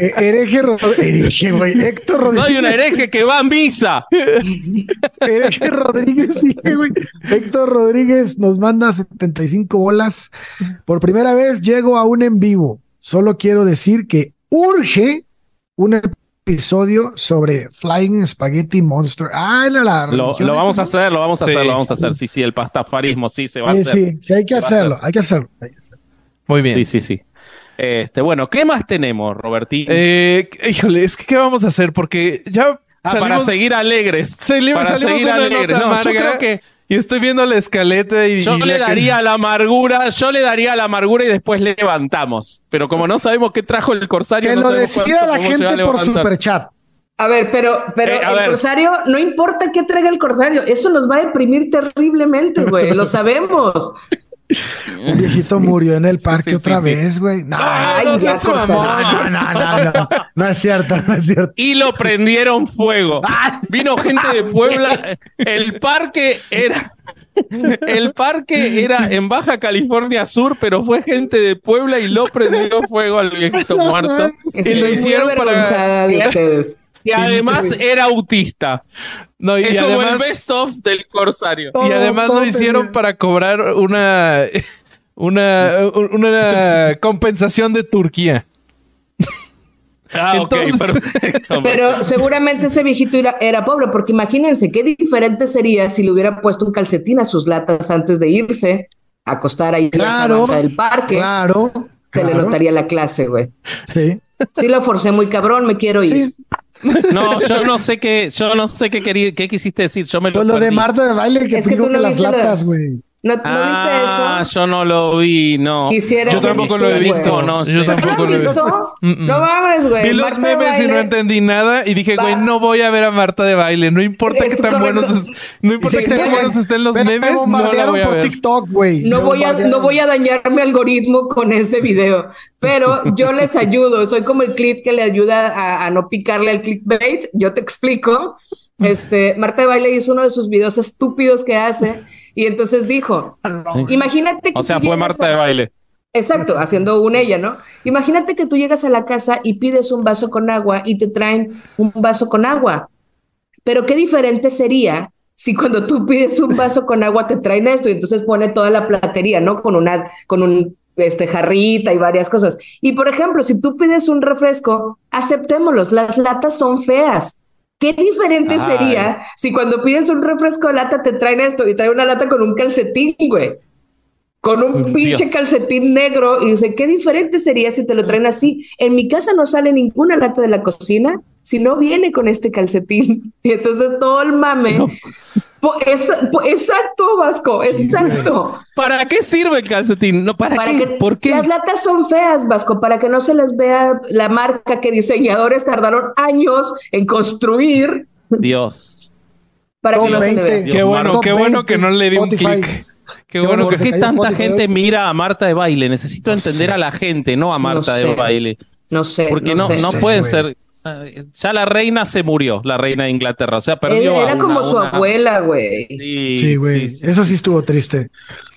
Eh, hereje, güey. Héctor Rodríguez. Soy un hereje que va a misa. Hereje Rodríguez, sí, güey. Héctor Rodríguez nos manda 75 bolas. Por primera vez llego a un en vivo. Solo quiero decir que urge un episodio sobre Flying Spaghetti Monster. Ah, la, la Lo, vamos a hacer, lo vamos a Sí. hacer, lo vamos a hacer. Sí, sí, el pastafarismo sí se va a hacer. sí, sí, hay que hacerlo, hacer. hay que hacerlo. hay que hacerlo. Muy bien. Sí, sí, sí. Este, bueno, ¿qué más tenemos, Robertín? Eh, híjole, es que ¿qué vamos a hacer? Porque ya Ah, para seguir alegres. salimos- para salimos seguir alegres. No, yo creo que Y estoy viendo la escaleta y... yo y le daría la amargura, yo le daría la amargura y después levantamos. Pero como no sabemos qué trajo el corsario, Que no lo sabemos decida la gente a por superchat. A ver, pero, pero Eh, a el ver. corsario, no importa qué traiga el corsario, eso nos va a deprimir terriblemente, güey, lo sabemos. *laughs* Un viejito murió en el parque sí, otra sí, vez, güey. No, no no, no, no, no. No es cierto, no es cierto. Y lo prendieron fuego. *laughs* Vino gente de Puebla. El parque era. El parque era en Baja California Sur, pero fue gente de Puebla y lo prendió fuego al viejito *laughs* muerto. Estoy lo hicieron para- ustedes. Y además era autista. No, y es además, como el best of del corsario. y además lo hicieron para cobrar una, *laughs* una, una *laughs* compensación de Turquía. Ah, Entonces, ok, perfecto. *laughs* Pero seguramente ese viejito era, era, pobre, porque imagínense qué diferente sería si le hubiera puesto un calcetín a sus latas antes de irse a acostar ahí claro, en la del parque. Claro. Se claro. le notaría la clase, güey. Sí. Sí lo forcé muy cabrón, me quiero ir. Sí. *laughs* No, yo no sé qué, yo no sé qué querí, qué quisiste decir. Yo me lo Pues lo de Marta de baile que Es que tú las latas, güey. ¿No, ¿no Ah, viste eso? yo no lo vi, no. Quisiera Yo tampoco lo he güey. visto. No, Yo sí. tampoco ¿No lo he has visto. No mames, güey. Vi los Marta memes y no entendí nada y dije, güey, no voy a ver a Marta de baile. No importa Es que tan correcto. buenos, no importa Sí, que tan buenos estén los me- me memes, no la voy a por ver. TikTok, güey. No Me voy, a, no voy a dañar mi algoritmo con ese video, pero yo les ayudo. Soy como el clip que le ayuda a, a no picarle al clickbait. Yo te explico. Este, Marta de Baile hizo uno de sus videos estúpidos que hace y entonces dijo, imagínate que O sea, fue Marta a- de baile. Exacto, haciendo un ella, ¿no? Imagínate que tú llegas a la casa y pides un vaso con agua y te traen un vaso con agua. Pero qué diferente sería si cuando tú pides un vaso con agua te traen esto y entonces pone toda la platería, ¿no? Con una, con un este jarrita y varias cosas. Y por ejemplo, si tú pides un refresco, aceptémoslos, las latas son feas. Qué diferente Ay. sería si cuando pides un refresco de lata te traen esto y trae una lata con un calcetín, güey con un Dios. pinche calcetín negro y dice, qué diferente sería si te lo traen así. En mi casa no sale ninguna lata de la cocina si no viene con este calcetín. *laughs* Y entonces todo el mame. Es- exacto, Vasco, exacto. ¿Para qué sirve el calcetín? No, ¿para, Para qué? que ¿Por qué? las latas son feas, Vasco, para que no se les vea la marca que diseñadores tardaron años en construir Dios. para que no se le 20. vea. Dios, Qué bueno, qué bueno 20, que no le di un clic. Qué Qué bueno ¿Por qué tanta gente mira a Marta de baile? Necesito No entender sé. a la gente, no a Marta sé. de baile. No sé. Porque no, sé. no sé, pueden güey. ser. Ya la reina se murió, la reina de Inglaterra. O sea, perdió. Era, a una- como su una- abuela, güey. Sí, Sí, güey. sí, sí. Eso sí estuvo triste.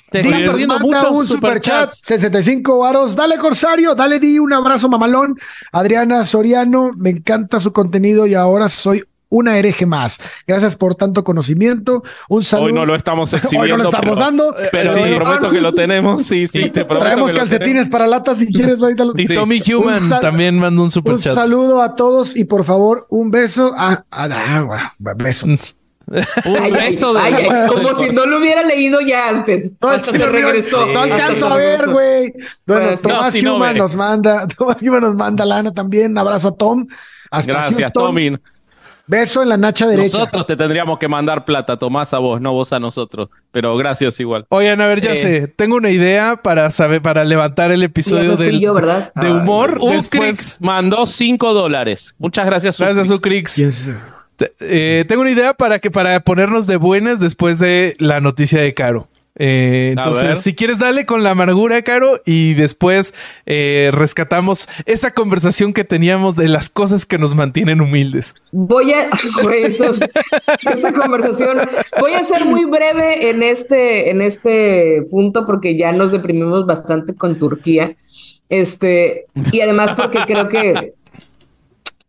Te Di perdiendo manda muchos un superchat, superchats. 65 varos. Dale, Corsario, dale, Di, un abrazo mamalón. Adriana Soriano, me encanta su contenido y ahora soy una hereje más. Gracias por tanto conocimiento. Un saludo. *laughs* Hoy no lo estamos Hoy exhibiendo. no lo estamos pero, dando. Pero Sí. te prometo que lo tenemos. Sí, sí, te prometo Traemos que lo calcetines para latas si quieres. Ahorita los- Y Sí. Tommy Human Un sal- también mandó un Un superchat. saludo a todos y por favor un beso a, a, a- a- beso. tenemos. Un beso de. ay, como si no lo hubiera leído ya antes. No, Hasta se regresó. No alcanzo a ver, güey. Bueno, Bueno, Tomás no, si no Human nos manda, *laughs* Tomás Human nos manda lana también. Un abrazo a Tom. Hasta Gracias, Houston. Tommy. Beso en la nacha derecha. Nosotros te tendríamos que mandar plata, Tomás, a vos, no vos a nosotros. Pero gracias igual. Oigan, a ver, ya Eh. sé. Tengo una idea para saber, para levantar el episodio de Ay. humor. Ucrix Después, mandó 5 dólares. Muchas gracias, gracias a Ucrix. Eh, tengo una idea para que para ponernos de buenas después de la noticia de Caro. Eh, entonces, si quieres, dale con la amargura, Caro, y después eh, rescatamos esa conversación que teníamos de las cosas que nos mantienen humildes. Voy a *laughs* esa conversación. Voy a ser muy breve en este, en este punto porque ya nos deprimimos bastante con Turquía. Este, y además porque creo que,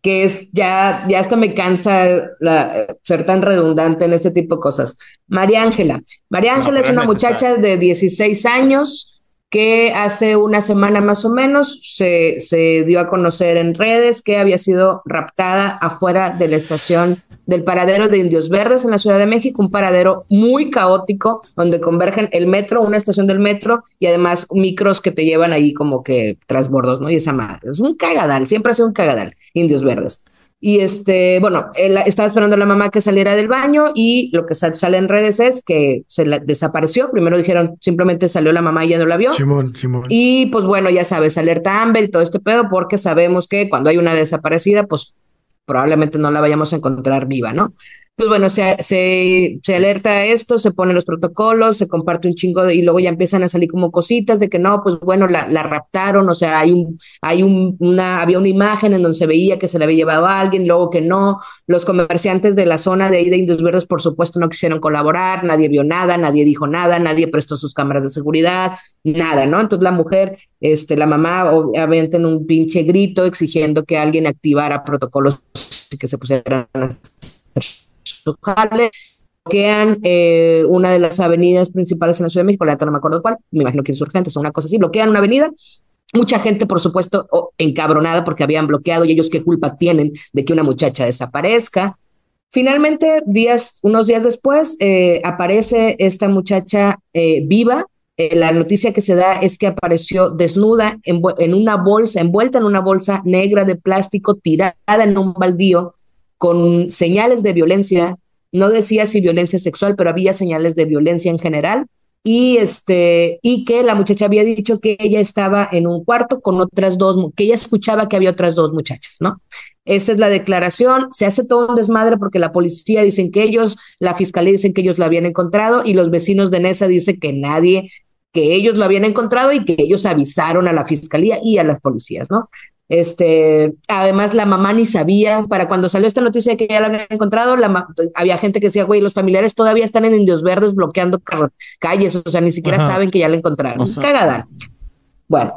que es ya, ya hasta me cansa la- ser tan redundante en este tipo de cosas. María Ángela. María Ángela es una es muchacha de 16 años que hace una semana más o menos se, se dio a conocer en redes que había sido raptada afuera de la estación del paradero de Indios Verdes en la Ciudad de México, un paradero muy caótico donde convergen el metro, una estación del metro y además micros que te llevan ahí como que trasbordos, ¿no? Y esa madre. Es un cagadal, siempre ha sido un cagadal, Indios Verdes. Y este, bueno, él estaba esperando a la mamá que saliera del baño y lo que sa- sale en redes es que se la desapareció. Primero dijeron simplemente salió la mamá y ya no la vio. Simón, Simón. Y pues bueno, ya sabes, alerta Amber y todo este pedo, porque sabemos que cuando hay una desaparecida, pues probablemente no la vayamos a encontrar viva, ¿no? Pues bueno, se, se, se, alerta esto, se ponen los protocolos, se comparte un chingo de, y luego ya empiezan a salir como cositas de que no, pues bueno, la, la raptaron, o sea, hay un, hay un, una, había una imagen en donde se veía que se la había llevado a alguien, luego que no, los comerciantes de la zona de ahí de Indios Verdes, por supuesto, no quisieron colaborar, nadie vio nada, nadie dijo nada, nadie prestó sus cámaras de seguridad, nada, ¿no? Entonces la mujer, este, la mamá, obviamente en un pinche grito exigiendo que alguien activara protocolos y que se pusieran a bloquean eh, una de las avenidas principales en la Ciudad de México, la no me acuerdo cuál, me imagino que insurgentes o una cosa así, bloquean una avenida. Mucha gente, por supuesto, encabronada porque habían bloqueado y ellos qué culpa tienen de que una muchacha desaparezca. Finalmente, días, unos días después, eh, aparece esta muchacha eh, viva. la noticia que se da es que apareció desnuda en, una bolsa, envuelta en una bolsa negra de plástico, tirada en un baldío, con señales de violencia, no decía si violencia sexual, pero había señales de violencia en general, y este, y que la muchacha había dicho que ella estaba en un cuarto con otras dos, que ella escuchaba que había otras dos muchachas, ¿no? Esta es la declaración, se hace todo un desmadre porque la policía dicen que ellos, la fiscalía dicen que ellos la habían encontrado y los vecinos de Nesa dicen que nadie, que ellos lo habían encontrado y que ellos avisaron a la fiscalía y a las policías, ¿no? Este, además, la mamá ni sabía, para cuando salió esta noticia de que ya la habían encontrado, la había gente que decía, güey, los familiares todavía están en Indios Verdes bloqueando calles, o sea, ni siquiera saben que ya la encontraron. Cagada. Bueno,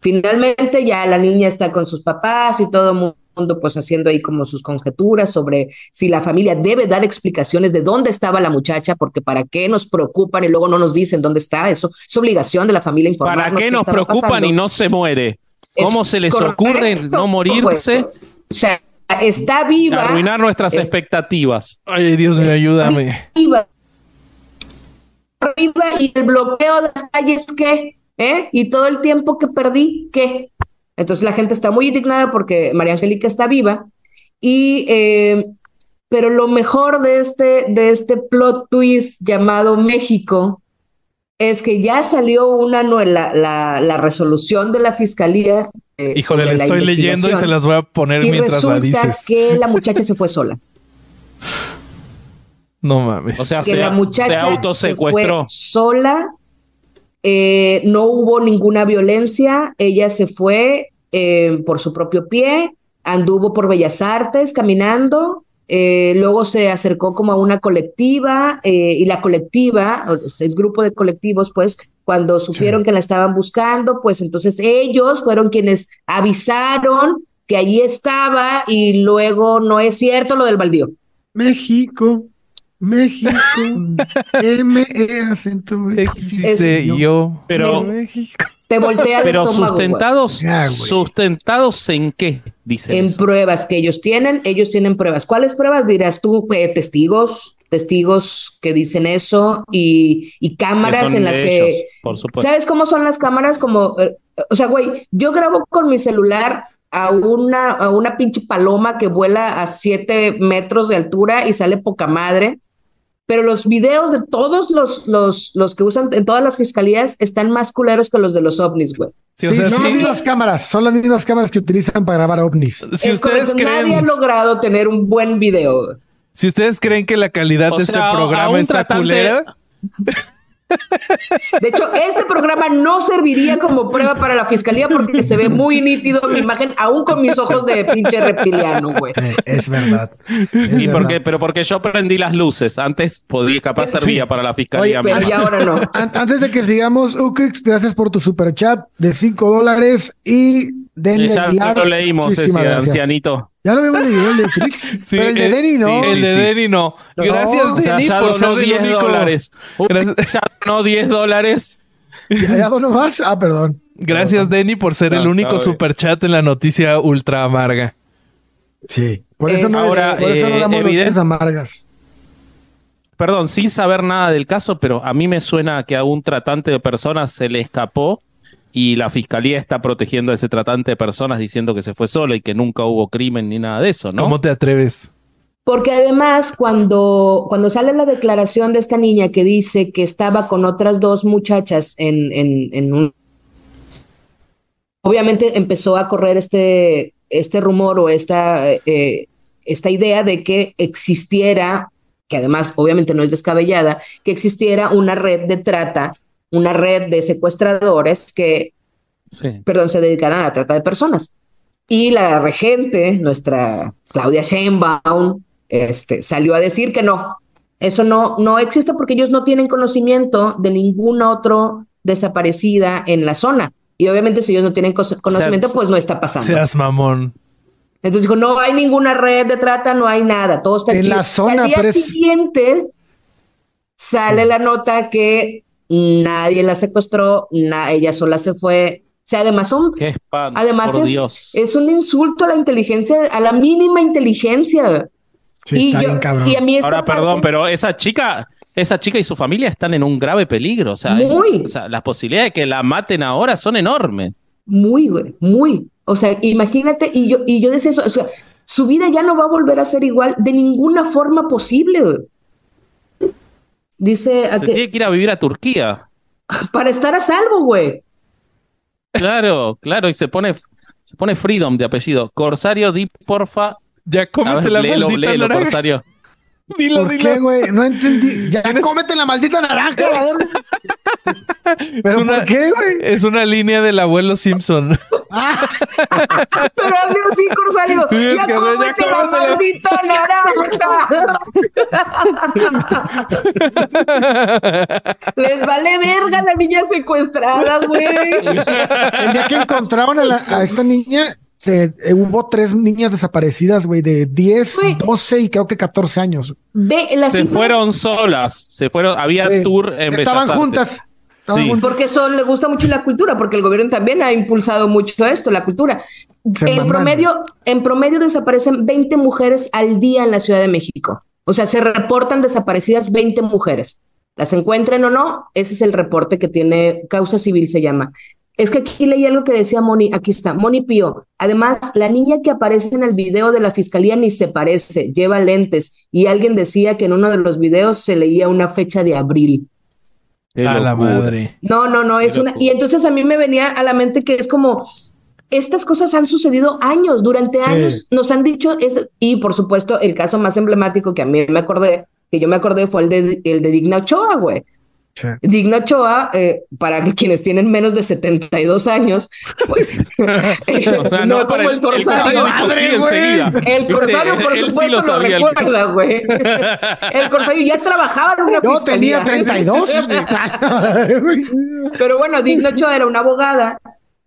finalmente ya la niña está con sus papás y todo el mundo pues haciendo ahí como sus conjeturas sobre si la familia debe dar explicaciones de dónde estaba la muchacha, porque para qué nos preocupan y luego no nos dicen dónde está, eso es obligación de la familia informar. ¿Para qué nos preocupan y no se muere? ¿Cómo se les ocurre no morirse? O sea, está viva. Arruinar nuestras expectativas. Ay, Dios mío, ayúdame. Viva. Viva y el bloqueo de las calles, ¿qué? ¿Eh? Y todo el tiempo que perdí, ¿qué? Entonces la gente está muy indignada porque María Angélica está viva. Y, eh, pero lo mejor de este, de este plot twist llamado México es que ya salió una la, la, la resolución de la fiscalía. Eh, Híjole, le estoy leyendo y se las voy a poner mientras la dices. que la muchacha se fue sola. *laughs* No mames. O sea, que se, la muchacha se autosecuestró. sola, eh, no hubo ninguna violencia, ella se fue eh, por su propio pie, anduvo por Bellas Artes caminando, eh, luego se acercó como a una colectiva eh, y la colectiva, el grupo de colectivos, pues cuando supieron que la estaban buscando, pues entonces ellos fueron quienes avisaron que allí estaba y luego no es cierto lo del baldío. México, México, *laughs* M, E, acento X, yo, pero México. Te voltea el Pero sustentados, sustentados en qué, dicen. En pruebas que ellos tienen, ellos tienen pruebas. ¿Cuáles pruebas dirás tú? Eh, testigos, testigos que dicen eso y, cámaras en las que... ¿Sabes cómo son las cámaras? Como, eh, o sea, güey, yo grabo con mi celular a una, a una pinche paloma que vuela a siete metros de altura y sale poca madre pero los videos de todos los, los, los que usan en todas las fiscalías están más culeros que los de los ovnis, güey. Sí, son las mismas cámaras, son las mismas cámaras que utilizan para grabar ovnis. Si ustedes Nadie ha logrado tener un buen video. Si ustedes creen que la calidad de este programa está culera. *laughs* De hecho, este programa no serviría como prueba para la fiscalía porque se ve muy nítido mi imagen, aún con mis ojos de pinche reptiliano, güey. Eh, es verdad. ¿Y por qué? Pero porque yo prendí las luces. Antes podía, capaz servía para la fiscalía. pero y ahora no. Antes de que sigamos, Ucrix, gracias por tu super chat de 5 dólares y Denny Ya lo leímos ese ancianito. Ya lo habíamos leído el de Trix. *laughs* sí, pero el de Denny no. el de Denny no. Gracias, no. Denny, ya por ser 10 dólares. Ya donó 10 dólares. ¿Ya, ya donó más? Ah, perdón. Gracias, Denny, por ser el único super chat en la noticia ultra amarga. Sí. Por eso no, Ahora, por eso no damos noticias amargas. Perdón, sin saber nada del caso, pero a mí me suena que a un tratante de personas se le escapó y la fiscalía está protegiendo a ese tratante de personas diciendo que se fue solo y que nunca hubo crimen ni nada de eso, ¿no? ¿Cómo te atreves? Porque además, cuando, cuando sale la declaración de esta niña que dice que estaba con otras dos muchachas en, en, un... Obviamente empezó a correr este, este rumor o esta... Eh, esta idea de que existiera, que además obviamente no es descabellada, que existiera una red de trata, una red de secuestradores que, perdón, se dedicaran a la trata de personas. Y la regente, nuestra Claudia Sheinbaum, este, salió a decir que no, eso no, no existe porque ellos no tienen conocimiento de ningún otro desaparecida en la zona. Y obviamente si ellos no tienen conocimiento, pues no está pasando. Seas mamón. Entonces dijo, no hay ninguna red de trata, no hay nada, todo está en la zona. Al día siguiente sale la nota que nadie la secuestró, ella sola se fue. O sea, además son, además es, es, un insulto a la inteligencia, a la mínima inteligencia. y, y, a mí Ahora, perdón, pero esa chica, esa chica y su familia están en un grave peligro. O sea, o sea, las posibilidades de que la maten ahora son enormes. Muy, güey, muy. O sea, imagínate, y yo, y yo decía eso, o sea, su vida ya no va a volver a ser igual de ninguna forma posible. Dice. Se tiene que ir a vivir a Turquía. *laughs* Para estar a salvo, güey. Claro, claro, y se pone, se pone Freedom de apellido. Corsario, di porfa. Ya cómete la léelo, maldita léelo, Corsario. Dilo, ¿Por qué, güey? No entendí. Ya cómete la maldita naranja, *laughs* ¿Pero por qué, güey? Es una línea del abuelo Simpson. Ah. *laughs* Pero hablo así, Corsario. Sí, ya, cómete la maldita naranja. *laughs* Les vale verga la niña secuestrada, güey. El día que encontraron a esta niña, se, eh, hubo tres niñas desaparecidas, güey, de 10, 12 y creo que 14 años. se fueron solas, se fueron, había tour en Estaban juntas. Porque eso le gusta mucho la cultura, porque el gobierno también ha impulsado mucho esto, la cultura. en promedio, en promedio desaparecen 20 mujeres al día en la Ciudad de México. O sea, se reportan desaparecidas 20 mujeres. Las encuentren o no, ese es el reporte que tiene Causa Civil, se llama. Es que aquí leí algo que decía Moni, aquí está, Moni Pío. Además, la niña que aparece en el video de la fiscalía ni se parece, lleva lentes y alguien decía que en uno de los videos se leía una fecha de abril. A la madre. No, no, no, es una... Y entonces a mí me venía a la mente que es como, estas cosas han sucedido años, durante años nos han dicho, es, y por supuesto el caso más emblemático que a mí me acordé, que yo me acordé fue el de, el de Digna Ochoa, güey Digna Ochoa, eh, para quienes tienen menos de 72 años, pues *laughs* no, como el corsario. El corsario, por supuesto, lo, recuerda, güey. El corsario ya trabajaba en una Yo tenía 32. *laughs* Pero bueno, Digna Ochoa era una abogada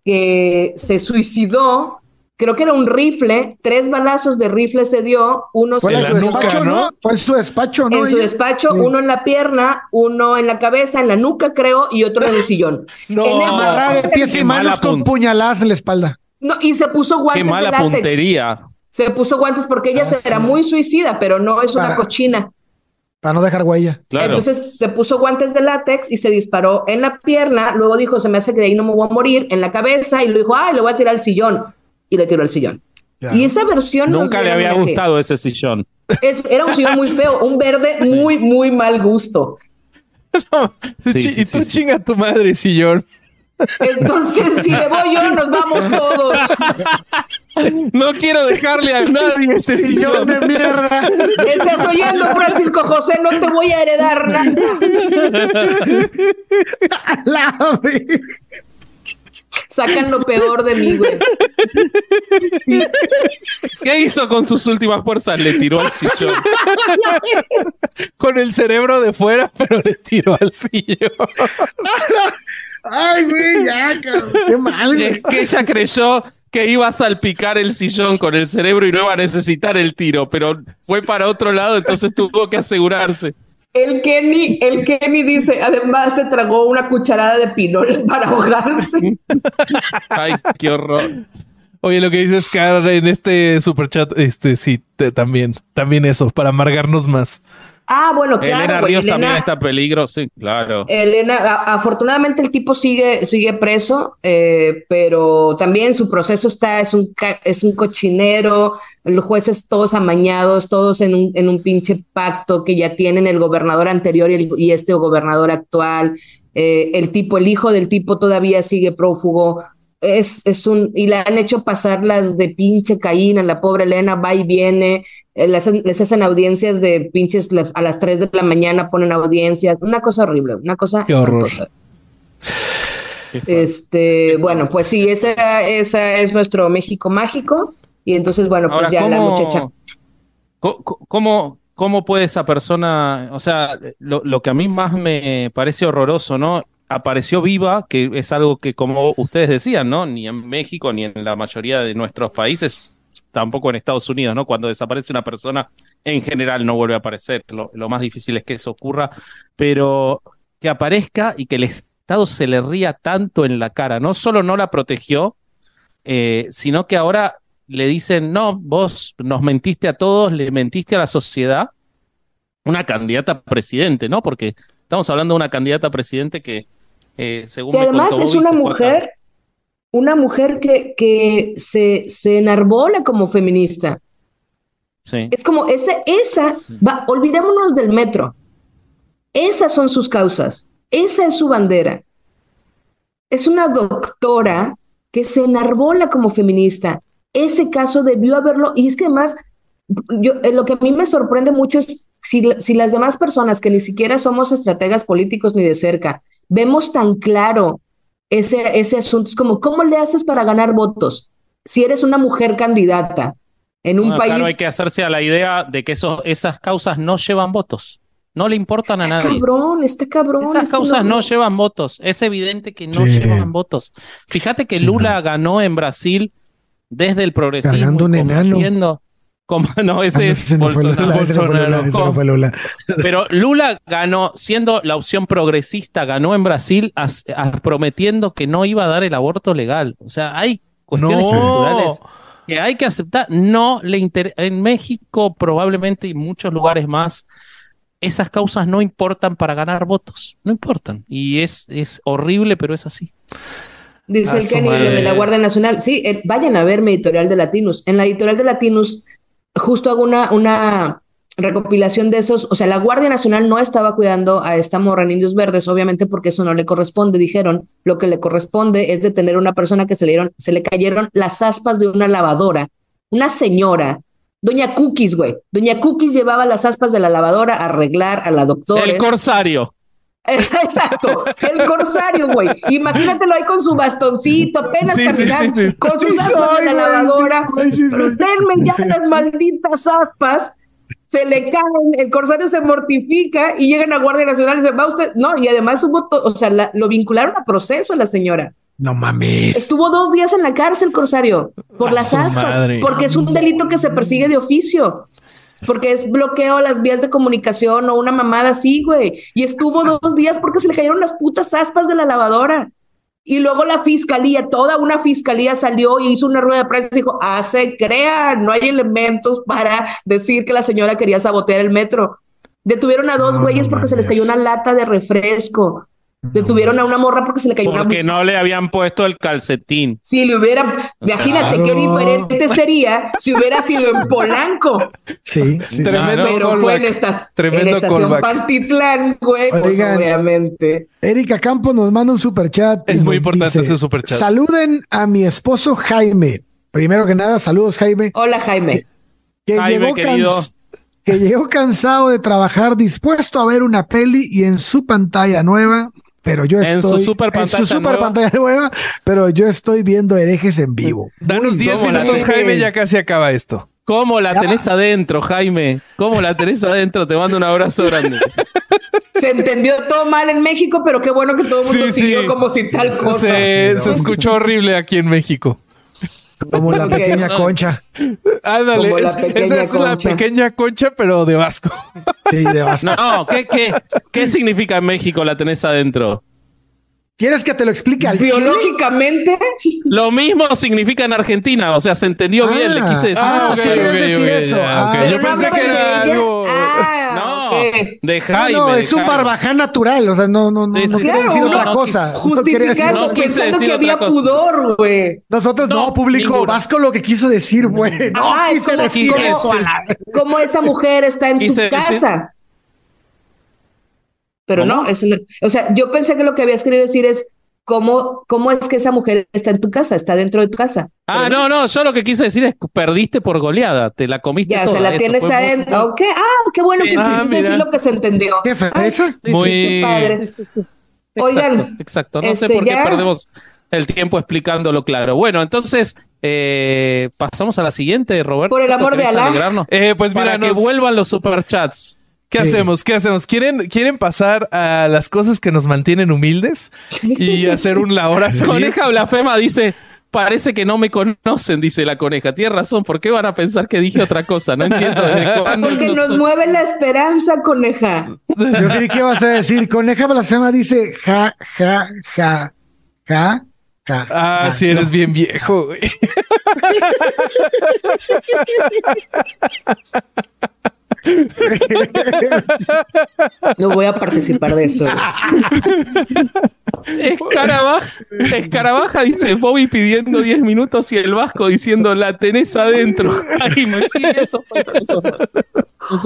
que se suicidó creo que era un rifle, tres balazos de rifle se dio, uno fue en su despacho, ¿no? Fue en su despacho, ¿no? En su despacho, uno en la pierna, uno en la cabeza, en la nuca, creo, y otro en el sillón. *laughs* no, en de pies y manos con puñaladas en la espalda. No, y se puso guantes. Qué mala puntería. Se puso guantes porque ella ah, era muy suicida, pero no es una cochina. Para no dejar huella. Entonces se puso guantes de látex y se disparó en la pierna. Luego dijo, se me hace que de ahí no me voy a morir, en la cabeza. Y lo dijo, ay, le voy a tirar al sillón y le tiró el sillón. Y esa versión... Nunca le había gustado ese sillón. era un sillón muy feo, un verde muy, muy mal gusto. y tú chinga tu madre, sillón. Entonces, si le voy yo, nos vamos todos. No quiero dejarle a nadie este sillón de mierda. Estás oyendo, Francisco José, no te voy a heredar nada. *laughs* La Sacan lo peor de mí, güey. ¿Qué hizo con sus últimas fuerzas? Le tiró al sillón. con el cerebro de fuera, pero le tiró al sillón. Ay, güey, ya, cabrón. Qué mal, güey. Es que ella creyó que iba a salpicar el sillón con el cerebro y no iba a necesitar el tiro, pero fue para otro lado, entonces tuvo que asegurarse. El Kenny, el Kenny dice, además se tragó una cucharada de pinol para ahogarse. Ay, qué horror. Oye, lo que dice Scar en este superchat, este sí, también, también eso, para amargarnos más. Ah, bueno, claro. Elena Ríos también está peligro, sí, claro. Elena, afortunadamente el tipo sigue, sigue preso, eh, pero también su proceso está, es un, es un cochinero, los jueces todos amañados, todos en un, en un pinche pacto que ya tienen el gobernador anterior y, este gobernador actual. Eh, el tipo, el hijo del tipo todavía sigue prófugo. Es, es un, y le han hecho pasar las de pinche caína, la pobre Elena va y viene, eh, les, les, hacen audiencias de pinches a las 3 de la mañana, ponen audiencias, una cosa horrible, una cosa. Qué horror. Este, bueno, pues sí, esa, esa es nuestro México mágico. Y entonces, bueno, pues ya la muchacha. ¿Cómo, ¿Cómo puede esa persona, o sea, lo, lo, que a mí más me parece horroroso, ¿no? Apareció viva, que es algo que como ustedes decían, ¿no? Ni en México ni en la mayoría de nuestros países, tampoco en Estados Unidos, ¿no? Cuando desaparece una persona, en general no vuelve a aparecer. Lo, más difícil es que eso ocurra, pero que aparezca y que el Estado se le ría tanto en la cara, no solo no la protegió, eh, sino que ahora le dicen, no, vos nos mentiste a todos, le mentiste a la sociedad, una candidata a presidente, ¿no? Porque estamos hablando de una candidata a presidente que, eh, según... Que además es una mujer, una mujer que, que se, se enarbola como feminista. Sí. Es como, esa, esa, va, olvidémonos del metro. Esas son sus causas. Esa es su bandera. Es una doctora que se enarbola como feminista ese caso debió haberlo, y es que además, yo, eh, lo que a mí me sorprende mucho es si, si las demás personas que ni siquiera somos estrategas políticos ni de cerca, vemos tan claro ese, ese asunto, es como, ¿cómo le haces para ganar votos? Si eres una mujer candidata en un país... Claro, hay que hacerse a la idea de que eso, esas causas no llevan votos. No le importan a nadie. Cabrón, está cabrón. Esas causas no... llevan votos. Es evidente que no llevan votos. Fíjate que Lula ganó en Brasil desde el progresismo. un Como, *laughs* no, ese es Bolsonaro. Pero Lula ganó, siendo la opción progresista, ganó en Brasil prometiendo que no iba a dar el aborto legal. O sea, hay cuestiones culturales que hay que aceptar. No le interesa. En México, probablemente y muchos lugares más, esas causas no importan para ganar votos. No importan. Y es, es horrible, pero es así. Dice el Kenny, de la Guardia Nacional. Sí, eh, vayan a ver mi editorial de Latinus. En la editorial de Latinus, justo hago una, una recopilación de esos. O sea, la Guardia Nacional no estaba cuidando a esta morra en Indios Verdes, obviamente porque eso no le corresponde. Dijeron, lo que le corresponde es detener a una persona que se le, dieron, se le cayeron las aspas de una lavadora. Una señora, Doña Cookies, güey. Doña Cookies llevaba las aspas de la lavadora a arreglar a la doctora. El corsario. Exacto, el corsario, güey. Imagínatelo ahí con su bastoncito, apenas caminando, con sus aspas de la lavadora. Denme ya las malditas aspas. Se le caen, el corsario se mortifica y llegan a Guardia Nacional y se va usted. No, y además hubo, o sea, lo vincularon a proceso a la señora. No mames. Estuvo dos días en la cárcel, Corsario, por las aspas, porque es un delito que se persigue de oficio porque es bloqueo las vías de comunicación o una mamada así, güey. Y estuvo dos días porque se le cayeron las putas aspas de la lavadora. Y luego la fiscalía, toda una fiscalía salió y hizo una rueda de prensa y dijo, ah, se crea, no hay elementos para decir que la señora quería sabotear el metro. Detuvieron a dos güeyes porque se les cayó una lata de refresco. Detuvieron a una morra porque se le cayó porque una. Porque no le habían puesto el calcetín. Si le hubieran. imagínate qué diferente sería si hubiera sido en Polanco. Sí, sí. Tremendo Pero fue en, estas, en estación Pantitlán, güey. Pues, obviamente. Erika Campo nos manda un super chat. Es muy importante ese super chat. Saluden a mi esposo Jaime. Primero que nada, saludos, Jaime. Hola, Jaime. Que, Jaime, querido. que llegó cansado de trabajar, dispuesto a ver una peli y en su pantalla nueva pero yo estoy en su super pantalla, en su super nueva. pantalla nueva, pero yo estoy viendo herejes en vivo. Danos 10 minutos, Jaime, ya casi acaba esto. ¿Cómo la tenés adentro, Jaime? ¿Cómo la tenés adentro? Te mando un abrazo grande. Se entendió todo mal en México, pero qué bueno que todo el mundo sí, siguió sí. como si tal cosa. Se, ¿no? se escuchó horrible aquí en México. Como la *laughs* pequeña concha. Ándale, es, esa es concha. la pequeña concha, pero de Vasco. Sí, de Vasco. No, ¿qué, qué, qué *laughs* significa en México la tenés adentro? ¿Quieres que te lo explique al Biológicamente. Chile? Lo mismo significa en Argentina. O sea, se entendió ah, bien. Le quise decir. Ah, okay, okay, okay, decir eso. Ya, okay. ah, Yo pensé que era algo. Ah, no, de Jaime. No, no es un barbaján natural. O sea, no, no, no, sí, sí, *laughs* no quiere decir otra cosa. Justificando, pensando que había pudor, güey. Nosotros no, público ninguna. vasco lo que quiso decir, güey. No, quise decir eso. Como esa mujer está en tu casa. Pero ¿Cómo? no, eso no, o sea, yo pensé que lo que habías querido decir es ¿cómo, ¿cómo es que esa mujer está en tu casa? Está dentro de tu casa. Ah, no, no, yo lo que quise decir es que perdiste por goleada, te la comiste Ya, toda, se la eso tienes fue muy- adentro. Ok, Ah, qué bueno que Ah, quisiste mira. decir lo que se entendió. ¿Qué fresa? Sí, Muy- sí, sí, padre. sí, sí, sí. Oigan, Exacto, exacto. No sé este, por qué ya- perdemos el tiempo explicándolo claro. Bueno, entonces eh, pasamos a la siguiente, Roberto. Por el amor de ¿Querés Alá. Eh, pues mira, Para que nos- vuelvan los superchats. ¿Qué Sí. hacemos? ¿Qué hacemos? ¿Quieren, ¿Quieren pasar a las cosas que nos mantienen humildes y hacer un la hora feliz? Coneja Blasfema dice, parece que no me conocen, dice la coneja. Tienes razón, ¿por qué van a pensar que dije otra cosa? No entiendo desde *laughs* cuándo. Porque no nos mueve la esperanza, coneja. Yo creí que ibas a decir, coneja blasfema dice ja, ja, ja, ja, ja. Ah, ja. sí, eres bien viejo, güey. *laughs* No voy a participar de eso. Escarabaja, Escarabaja dice Bobby pidiendo 10 minutos y el Vasco diciendo la tenés adentro. *laughs* Jaime, sí, eso fue. Eso,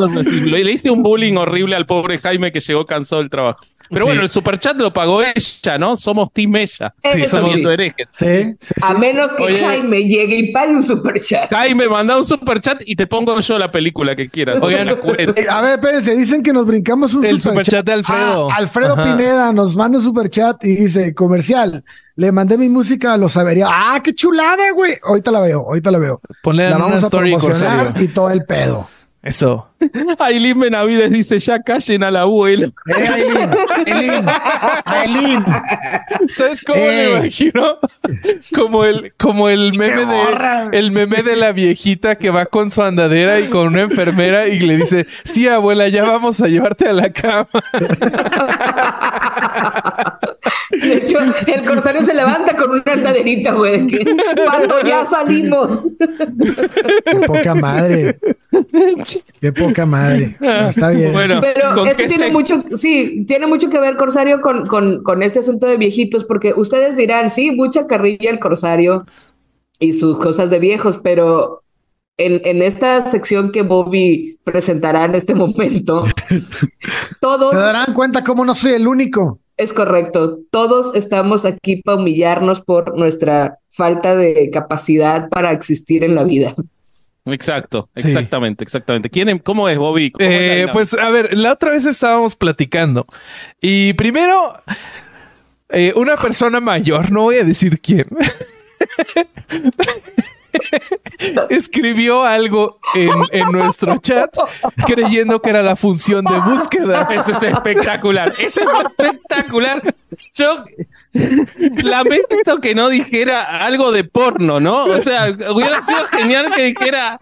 eso sí. Le, le hice un bullying horrible al pobre Jaime que llegó cansado del trabajo. Pero Sí. bueno, el superchat lo pagó ella, ¿no? Somos Team ella. Sí, Estamos somos- herejes. Sí, sí, sí. A menos que Oye. Jaime llegue y pague un superchat. Jaime, manda un superchat y te pongo yo la película que quieras. Oigan, la cuento. Eh, A ver, espérense, dicen que nos brincamos un El superchat. superchat de Alfredo. Ah, Alfredo Ajá. Pineda nos manda un superchat y dice, comercial, le mandé mi música a los averiados. ¡Ah, qué chulada, güey! Ahorita la veo, ahorita la veo. Ponle La vamos a story, promocionar y todo el pedo. Eso. *laughs* Aileen Benavides dice, ya callen al abuelo. ¡Eh, Aileen! ¡Aileen! ¡Aileen! ¿Sabes cómo me imagino? Como el, como el meme de el meme de la viejita que va con su andadera y con una enfermera y le dice, sí, abuela, ya vamos a llevarte a la cama. De hecho, el corsario se levanta con una andaderita, güey. Cuando ya salimos. ¡Qué poca madre! ¡Qué poca madre! Está bien. Bueno, Pero ¿con esto tiene se- mucho, sí, tiene mucho que ver, Corsario, con, con, con este asunto de viejitos, porque ustedes dirán, sí, mucha carrilla el Corsario y sus cosas de viejos, pero en, en esta sección que Bobby presentará en este momento, *laughs* todos, Se darán cuenta cómo no soy el único. es correcto, todos estamos aquí para humillarnos por nuestra falta de capacidad para existir en la vida. Exacto, Sí. exactamente, exactamente. ¿Quién, ¿Cómo es, Bobby? ¿Cómo es la Eh, pues a ver, la otra vez estábamos platicando y primero eh, una persona mayor, no voy a decir quién, *laughs* *laughs* escribió algo en, en nuestro chat creyendo que era la función de búsqueda. *laughs* Ese es espectacular. Ese es espectacular. Yo lamento que no dijera algo de porno, ¿no? O sea, hubiera sido genial que dijera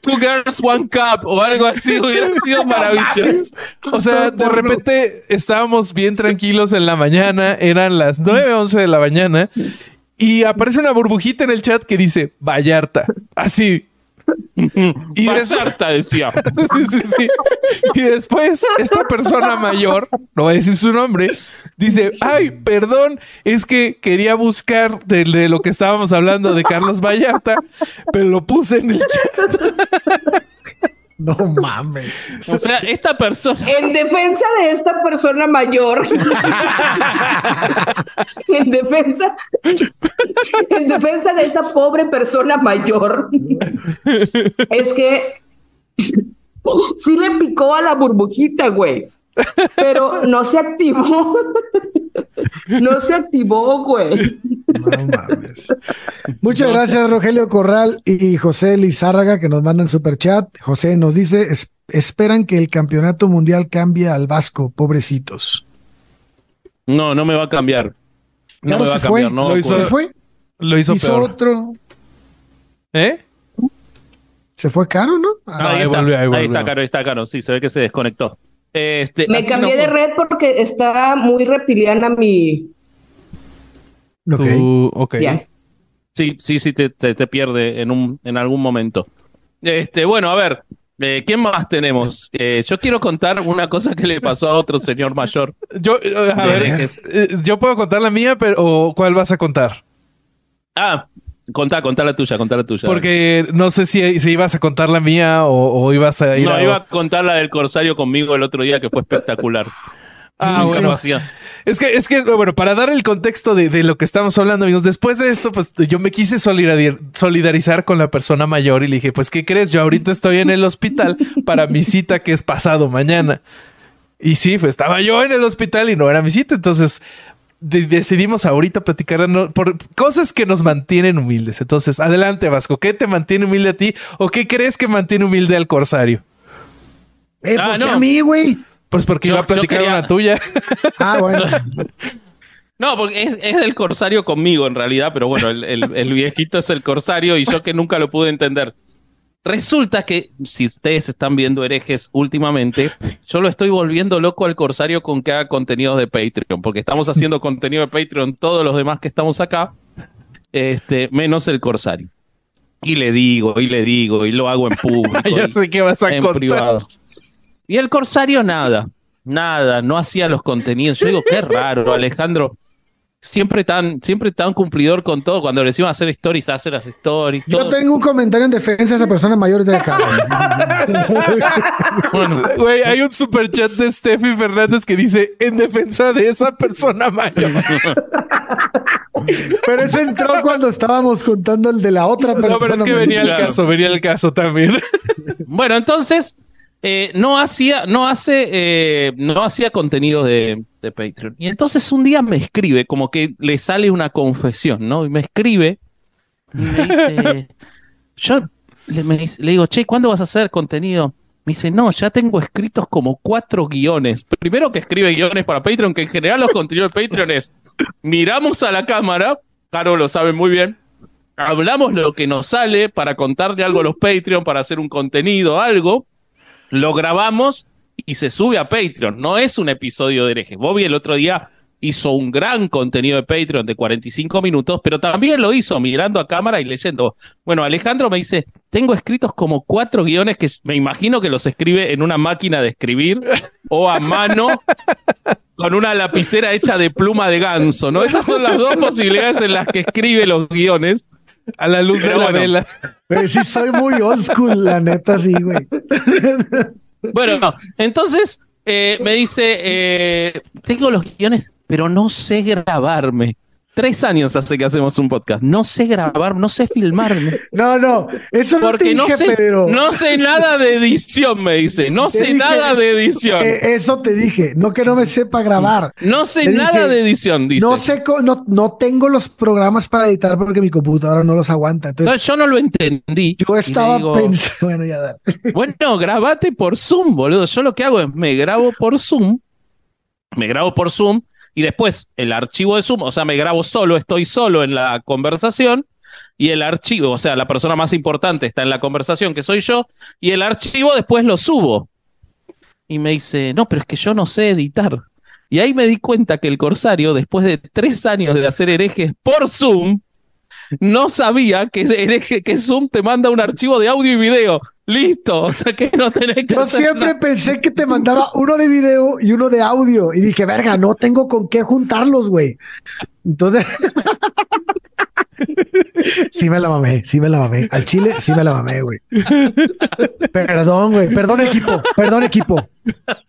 Two Girls, One Cup o algo así. Hubiera sido maravilloso. O sea, de repente estábamos bien tranquilos en la mañana, eran las 9, 11 de la mañana y aparece una burbujita en el chat que dice Vallarta, así. *laughs* Y Vallarta, decía. *laughs* Sí, sí, sí. Y después, esta persona mayor, no voy a decir su nombre, dice, ay, perdón, es que quería buscar de, de lo que estábamos hablando de Carlos Vallarta, pero lo puse en el chat. *laughs* No mames. O sea, esta persona. En defensa de esta persona mayor, *laughs* en defensa, en defensa de esa pobre persona mayor, es que sí le picó a la burbujita, güey. Pero no se activó. No se activó, güey. No mames. Muchas gracias, Rogelio Corral y José Lizárraga, que nos mandan super chat. José nos dice: "Es- esperan que el campeonato mundial cambie al Vasco, pobrecitos. No, no me va a cambiar. No Claro, me va a se fue. cambiar. No, Lo hizo- ¿Se fue? Lo hizo, Hizo peor. otro. ¿Eh? Se fue caro, ¿no? No, ahí, ahí está, volvió, ahí ahí está, Caro, ahí está, Caro. Sí, se ve que se desconectó. Este, Me cambié no- de red porque está muy reptiliana mi. Ok. Tú- ok. Sí, sí, sí, te, te, te pierde en, un, en algún momento. Este, bueno, a ver, eh, ¿quién más tenemos? Eh, yo quiero contar una cosa que le pasó a otro señor mayor. Yo, eh, a ver, Herejes. eh, yo puedo contar la mía, pero ¿o ¿cuál vas a contar? Ah, contá, contá la tuya, contá la tuya. Porque no sé si, si ibas a contar la mía o, o ibas a ir no, a... iba a contar la del Corsario conmigo el otro día que fue espectacular. *laughs* Ah, bueno. Es que, es que, bueno, para dar el contexto de, lo que estamos hablando, amigos, después de esto, pues yo me quise solidarizar con la persona mayor y le dije, pues, ¿qué crees? Yo ahorita estoy en el hospital para mi cita que es pasado mañana. Y sí, pues estaba yo en el hospital y no era mi cita. Entonces decidimos ahorita platicar por cosas que nos mantienen humildes. Entonces, adelante, Vasco. ¿Qué te mantiene humilde a ti o qué crees que mantiene humilde al corsario? Eh, ah, no. a mí, güey? Pues porque iba a platicar una tuya. Ah, bueno. *laughs* No, porque es, del corsario conmigo en realidad, pero bueno, el, viejito es el corsario y yo que nunca lo pude entender. Resulta que, si ustedes están viendo herejes últimamente, yo lo estoy volviendo loco al corsario con que haga contenidos de Patreon, porque estamos haciendo contenido de Patreon todos los demás que estamos acá, este, menos el corsario. Y le digo, y le digo, y lo hago en *laughs* público. ya sé que vas a en privado. Y el corsario nada, nada, no hacía los contenidos. Yo digo, qué raro, Alejandro. Siempre tan, siempre tan cumplidor con todo. Cuando le decimos hacer stories, hace las stories. Yo tengo un comentario en defensa de esa persona mayor de acá. *laughs* bueno, güey, hay un super chat de Steffi Fernández que dice en defensa de esa persona mayor. *laughs* Pero ese entró cuando estábamos contando el de la otra persona. No, pero es que venía el caso, venía el caso también. bueno, entonces eh, no hacía, no hace, eh, no hacía contenido de, Patreon. Y entonces un día me escribe, como que le sale una confesión, ¿no? Y me escribe y me *laughs* dice, yo le, le digo, che, ¿cuándo vas a hacer contenido? Me dice, no, ya tengo escritos como cuatro guiones. Primero que escribe guiones para Patreon, que en general los contenidos de Patreon es, miramos a la cámara, Caro lo sabe muy bien, hablamos lo que nos sale para contarle algo a los Patreon, para hacer un contenido, algo, lo grabamos y se sube a Patreon. No es un episodio de herejes. Bobby el otro día hizo un gran contenido de Patreon de 45 minutos, pero también lo hizo mirando a cámara y leyendo. Bueno, Alejandro me dice, tengo escritos como cuatro guiones que me imagino que los escribe en una máquina de escribir o a mano con una lapicera hecha de pluma de ganso, ¿no? Esas son las dos *laughs* posibilidades en las que escribe los guiones. A la luz de la vela. Pero sí soy muy old school, la neta, sí, güey. Bueno, entonces eh, me dice, eh, tengo los guiones, pero no sé grabarme. Tres años hace que hacemos un podcast. No sé grabar, no sé filmarme. No, no, eso no Porque te dije, no sé, No sé nada de edición, me dice. No sé nada de edición. Eh, eso te dije, no que no me sepa grabar. No sé nada de edición, dice. No sé, no, no tengo los programas para editar porque mi computadora no los aguanta. Entonces, yo no lo entendí. Yo estaba pensando, *laughs* bueno, ya da. Bueno, grabate por Zoom, boludo. Yo lo que hago es me grabo por Zoom. Me grabo por Zoom y después el archivo de Zoom, o sea, me grabo solo, estoy solo en la conversación y el archivo, o sea, la persona más importante está en la conversación, que soy yo, y el archivo después lo subo. Y me dice, no, pero es que yo no sé editar. Y ahí me di cuenta que el Corsario, después de tres años de hacer herejes por Zoom, no sabía que, que Zoom te manda un archivo de audio y video. Listo, o sea que no tenés que. Yo siempre pensé que te mandaba uno de video y uno de audio. Y dije, verga, no tengo con qué juntarlos, güey. Entonces. *laughs* Sí me la mamé, sí me la mamé. Al chile sí me la mamé, güey. Perdón, güey. Perdón, equipo. Perdón, equipo.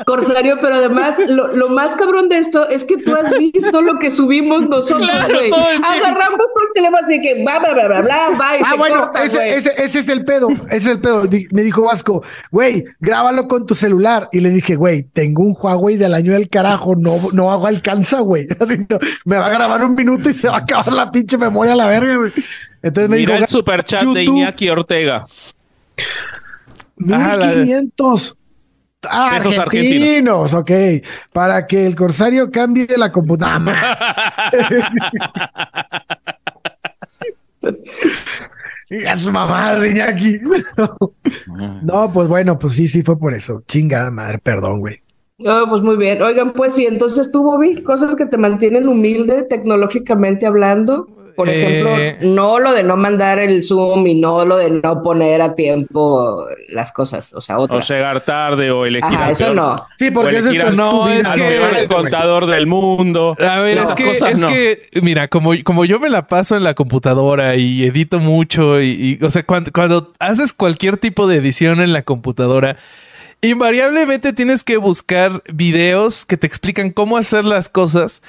Corsario, pero además, lo, más cabrón de esto es que tú has visto lo que subimos nosotros, güey. Agarramos por el teléfono así que bla, bla, bla, bla, bla, va y Ah, bueno, ese, ese, ese, es el pedo. Ese es el pedo. Me dijo Vasco, güey, grábalo con tu celular. Y le dije, güey, tengo un Huawei del año del carajo. No, no hago alcanza, güey. *laughs* me va a grabar un minuto y se va a acabar la pinche memoria a la verga, güey. Entonces me Mira dijo, el superchat de Iñaki Ortega. 1500 ah, argentinos, argentinos, ok. Para que el corsario cambie la computadora. *laughs* a su mamá, Iñaki. no, pues bueno, pues sí, sí fue por eso. Chingada madre, perdón, güey. Oh, pues muy bien. Oigan, pues sí, entonces tú, Bobby, cosas que te mantienen humilde tecnológicamente hablando. Por ejemplo, eh, no lo de no mandar el Zoom y no lo de no poner a tiempo las cosas, o sea, otras. O llegar tarde o elegir Ajá, eso no. Sí, porque eso es no, es que el contador del mundo. A ver, es que es que mira, como como yo me la paso en la computadora y edito mucho y, o sea, cuando, cuando haces cualquier tipo de edición en la computadora invariablemente tienes que buscar videos que te explican cómo hacer las cosas.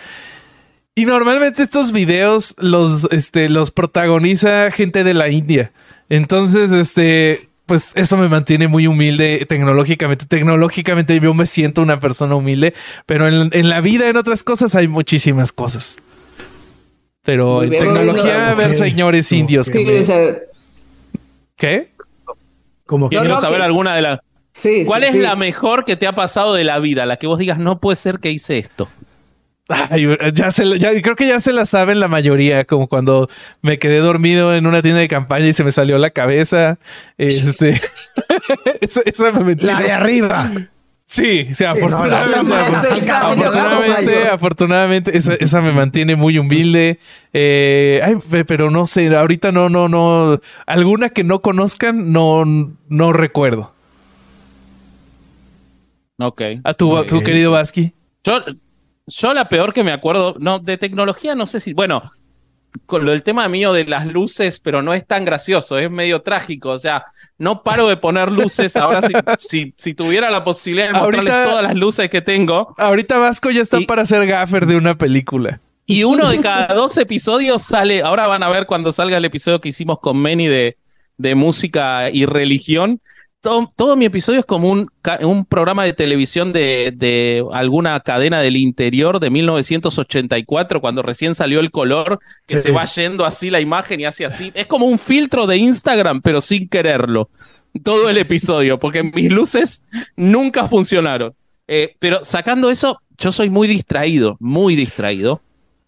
Y normalmente estos videos los, este, los protagoniza gente de la India. Entonces, este, pues eso me mantiene muy humilde tecnológicamente. Tecnológicamente yo me siento una persona humilde, pero en, la vida, en otras cosas, hay muchísimas cosas. Pero en tecnología, ver señores indios. ¿Qué? Como Quiero saber alguna de las. Sí, ¿Cuál es la mejor que te ha pasado de la vida? La que vos digas, no puede ser que hice esto. Ya se, ya, creo que ya se la saben la mayoría, como cuando me quedé dormido en una tienda de campaña y se me salió la cabeza. Este, *laughs* esa, me La de arriba. Sí, sí, afortunadamente, afortunadamente, afortunadamente, esa, esa, me mantiene muy humilde. Eh, ay, pero no sé, ahorita no, no, no. Alguna que no conozcan, no, no recuerdo. Ok. A tu, tu querido Basqui. Yo, yo la peor que me acuerdo, no, de tecnología no sé si, bueno, con lo del tema mío de las luces, pero no es tan gracioso, es medio trágico. O sea, no paro de poner luces. Ahora, *laughs* si, si, tuviera la posibilidad de mostrarles todas las luces que tengo. Ahorita Vasco ya está para ser gaffer de una película. Y uno de cada dos episodios sale. Ahora van a ver cuando salga el episodio que hicimos con Manny de, de música y religión todo, mi episodio es como un, un programa de televisión de, de, alguna cadena del interior de 1984, cuando recién salió el color, que se va yendo así la imagen y hace así. Es como un filtro de Instagram, pero sin quererlo. Todo el episodio, porque mis luces nunca funcionaron. Eh, pero sacando eso, yo soy muy distraído, muy distraído.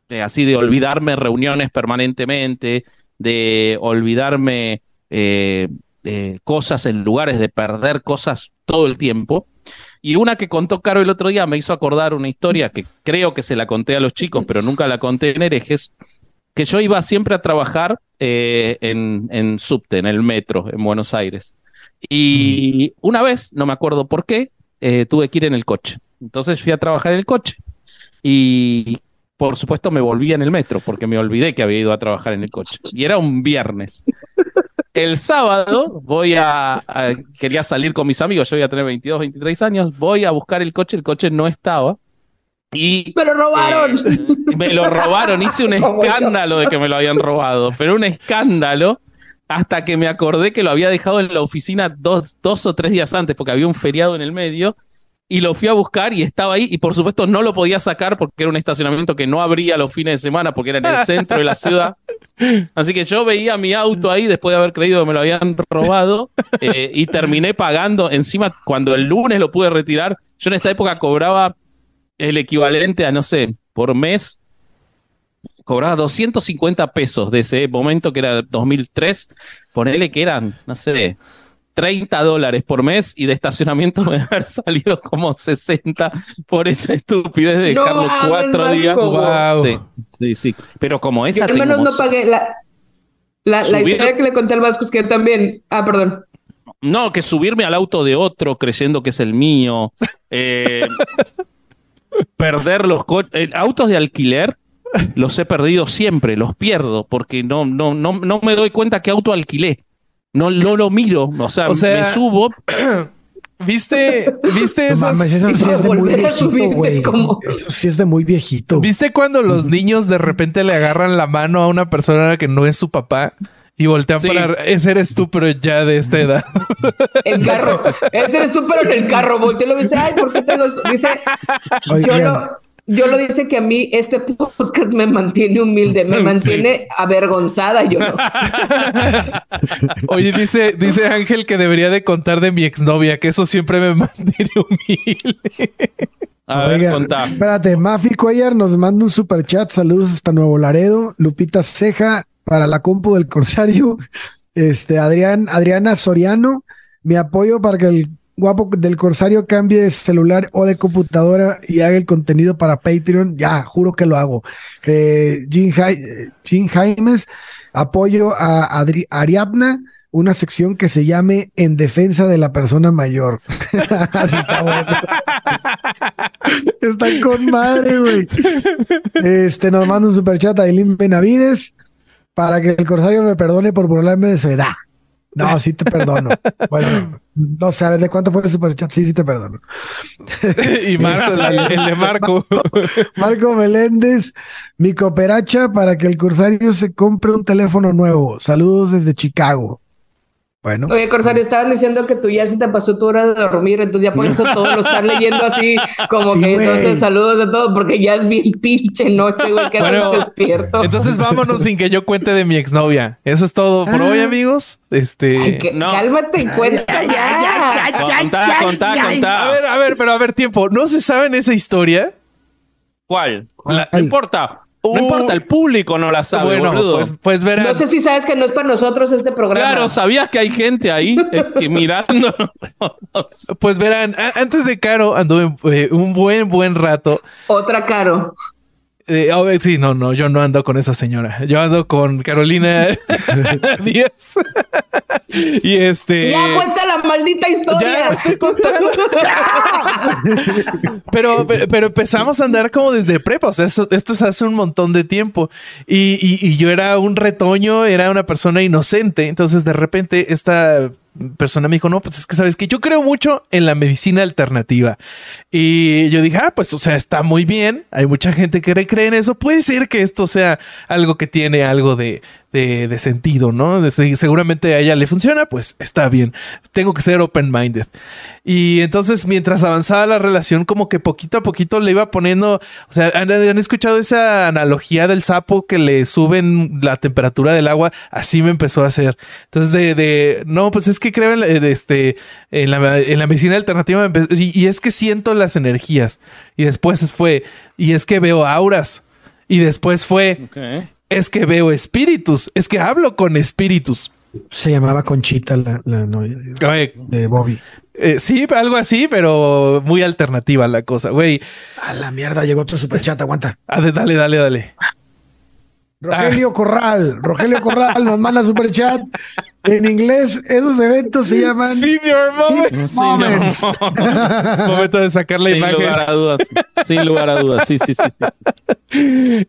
Eh, así de olvidarme reuniones permanentemente, de olvidarme eh, cosas en lugares de perder cosas todo el tiempo. Y una que contó Caro el otro día me hizo acordar una historia que creo que se la conté a los chicos, pero nunca la conté en herejes, que yo iba siempre a trabajar eh, en, en subte, en el metro, en Buenos Aires. Y una vez, no me acuerdo por qué, eh, tuve que ir en el coche. Entonces fui a trabajar en el coche y por supuesto me volví en el metro porque me olvidé que había ido a trabajar en el coche. Y era un viernes. El sábado voy a, Quería salir con mis amigos, yo voy a tener 22, 23 años. Voy a buscar el coche, el coche no estaba. Y, ¡Me lo robaron! Eh, me lo robaron, hice un *laughs* escándalo de que me lo habían robado, pero un escándalo hasta que me acordé que lo había dejado en la oficina dos, dos o tres días antes, porque había un feriado en el medio y lo fui a buscar y estaba ahí y por supuesto no lo podía sacar porque era un estacionamiento que no abría los fines de semana porque era en el *laughs* centro de la ciudad. Así que yo veía mi auto ahí después de haber creído que me lo habían robado *laughs* eh, y terminé pagando. Encima, cuando el lunes lo pude retirar, yo en esa época cobraba el equivalente a, no sé, por mes, cobraba 250 pesos de ese momento que era 2003. Ponele que eran, no sé, 30 dólares por mes y de estacionamiento *laughs* me haber salido como 60 por esa estupidez de dejarlo cuatro días. Wow. Sí, sí, sí. Pero como esa. Yo al menos no pagué la, la, historia que le conté al Vasco es que también. Ah, perdón. No, que subirme al auto de otro creyendo que es el mío. Eh, *laughs* perder los eh, autos de alquiler. Los he perdido siempre, los pierdo porque no, no, no, no me doy cuenta qué auto alquilé. No, lo miro. O sea, me subo. *clears throat* ¿Viste, viste eso? sí es *laughs* de muy viejito, güey. Eso sí es de muy viejito. ¿Viste cuando los niños de repente le agarran la mano a una persona que no es su papá? Y voltean para... Ese eres tú, pero ya de esta edad. El carro. Ese eres tú, pero en el carro. Voltea y lo dice, ay, ¿por qué tengo...? Dice, yo no yo lo dice que a mí este podcast me mantiene humilde, me *laughs* mantiene avergonzada, yo *laughs* Oye, dice, dice Ángel que debería de contar de mi exnovia, que eso siempre me *laughs* mantiene humilde. A ver, contá. Espérate, Mafi Cuellar nos manda un super chat. Saludos hasta Nuevo Laredo. Lupita Ceja para la compu del Corsario. Este, Adrián, Adriana Soriano. Mi apoyo para que el guapo del Corsario cambie de celular o de computadora y haga el contenido para Patreon, ya, juro que lo hago. Jim, Jaimes, apoyo a Ariadna, una sección que se llame En defensa de la persona mayor. *laughs* Está bueno. Están con madre, güey. Este, nos manda un superchat a Eileen Benavides para que el Corsario me perdone por burlarme de su edad. No, *laughs* sí te perdono. Bueno, no sabes de cuánto fue el superchat. Sí, sí te perdono. y Marco, el, de Marco. *laughs* Marco Meléndez, mi cooperacha para que el cursario se compre un teléfono nuevo. Saludos desde Chicago. Bueno. Oye, Corsario, estaban diciendo que tú ya se te pasó tu hora de dormir, entonces ya por eso *laughs* todo lo están leyendo así, como que entonces saludos a todos, porque ya es bien *laughs* pinche noche, güey, que bueno, despierto. Entonces vámonos sin que yo cuente de mi exnovia. Eso es todo por hoy, ah. amigos. Este. Cálmate, cuenta ya. Ya, ya, contá, contá, A ver, a ver, pero a ver, tiempo. ¿No se saben esa historia? ¿Cuál? no importa. No importa, el público no la sabe, bueno, Pues, pues verán. No sé si sabes que no es para nosotros este programa. Claro, sabías que hay gente ahí que *laughs* mirando. pues verán, antes de Caro anduve eh, un buen, buen rato. Otra Caro. Eh, oh, sí, no, no, yo no ando con esa señora. Yo ando con Carolina *laughs* Díaz. y este. Ya cuenta la maldita historia. Ya estoy contando. *laughs* pero, pero, empezamos a andar como desde prepa. O sea, esto, es hace un montón de tiempo. Y, y yo era un retoño, era una persona inocente. Entonces, de repente, esta persona me dijo, no, pues es que sabes que yo creo mucho en la medicina alternativa. Y yo dije, ah, pues o sea, está muy bien. Hay mucha gente que cree en eso. Puede ser que esto sea algo que tiene algo de, de, sentido, ¿no? seguramente a ella le funciona, pues está bien. Tengo que ser open-minded. Y entonces, mientras avanzaba la relación, como que poquito a poquito le iba poniendo, o sea, ¿han, escuchado esa analogía del sapo que le suben la temperatura del agua? Así me empezó a hacer. Entonces, de, no, pues es que creo en, este, en, la, medicina alternativa y, es que siento las energías. Y después fue, y es que veo auras. Y después fue, es que veo espíritus, es que hablo con espíritus. Se llamaba Conchita la, novia de, Bobby. Eh, sí, algo así, pero muy alternativa la cosa, güey. A la mierda, llegó otro superchat, aguanta. Ah, dale, dale, dale. Rogelio Corral, Rogelio Corral nos manda super chat. En inglés, esos eventos se llaman Senior Moment. es momento de sacar la imagen. Sin lugar a dudas. Sin lugar a dudas. Sí, sí, sí. sí.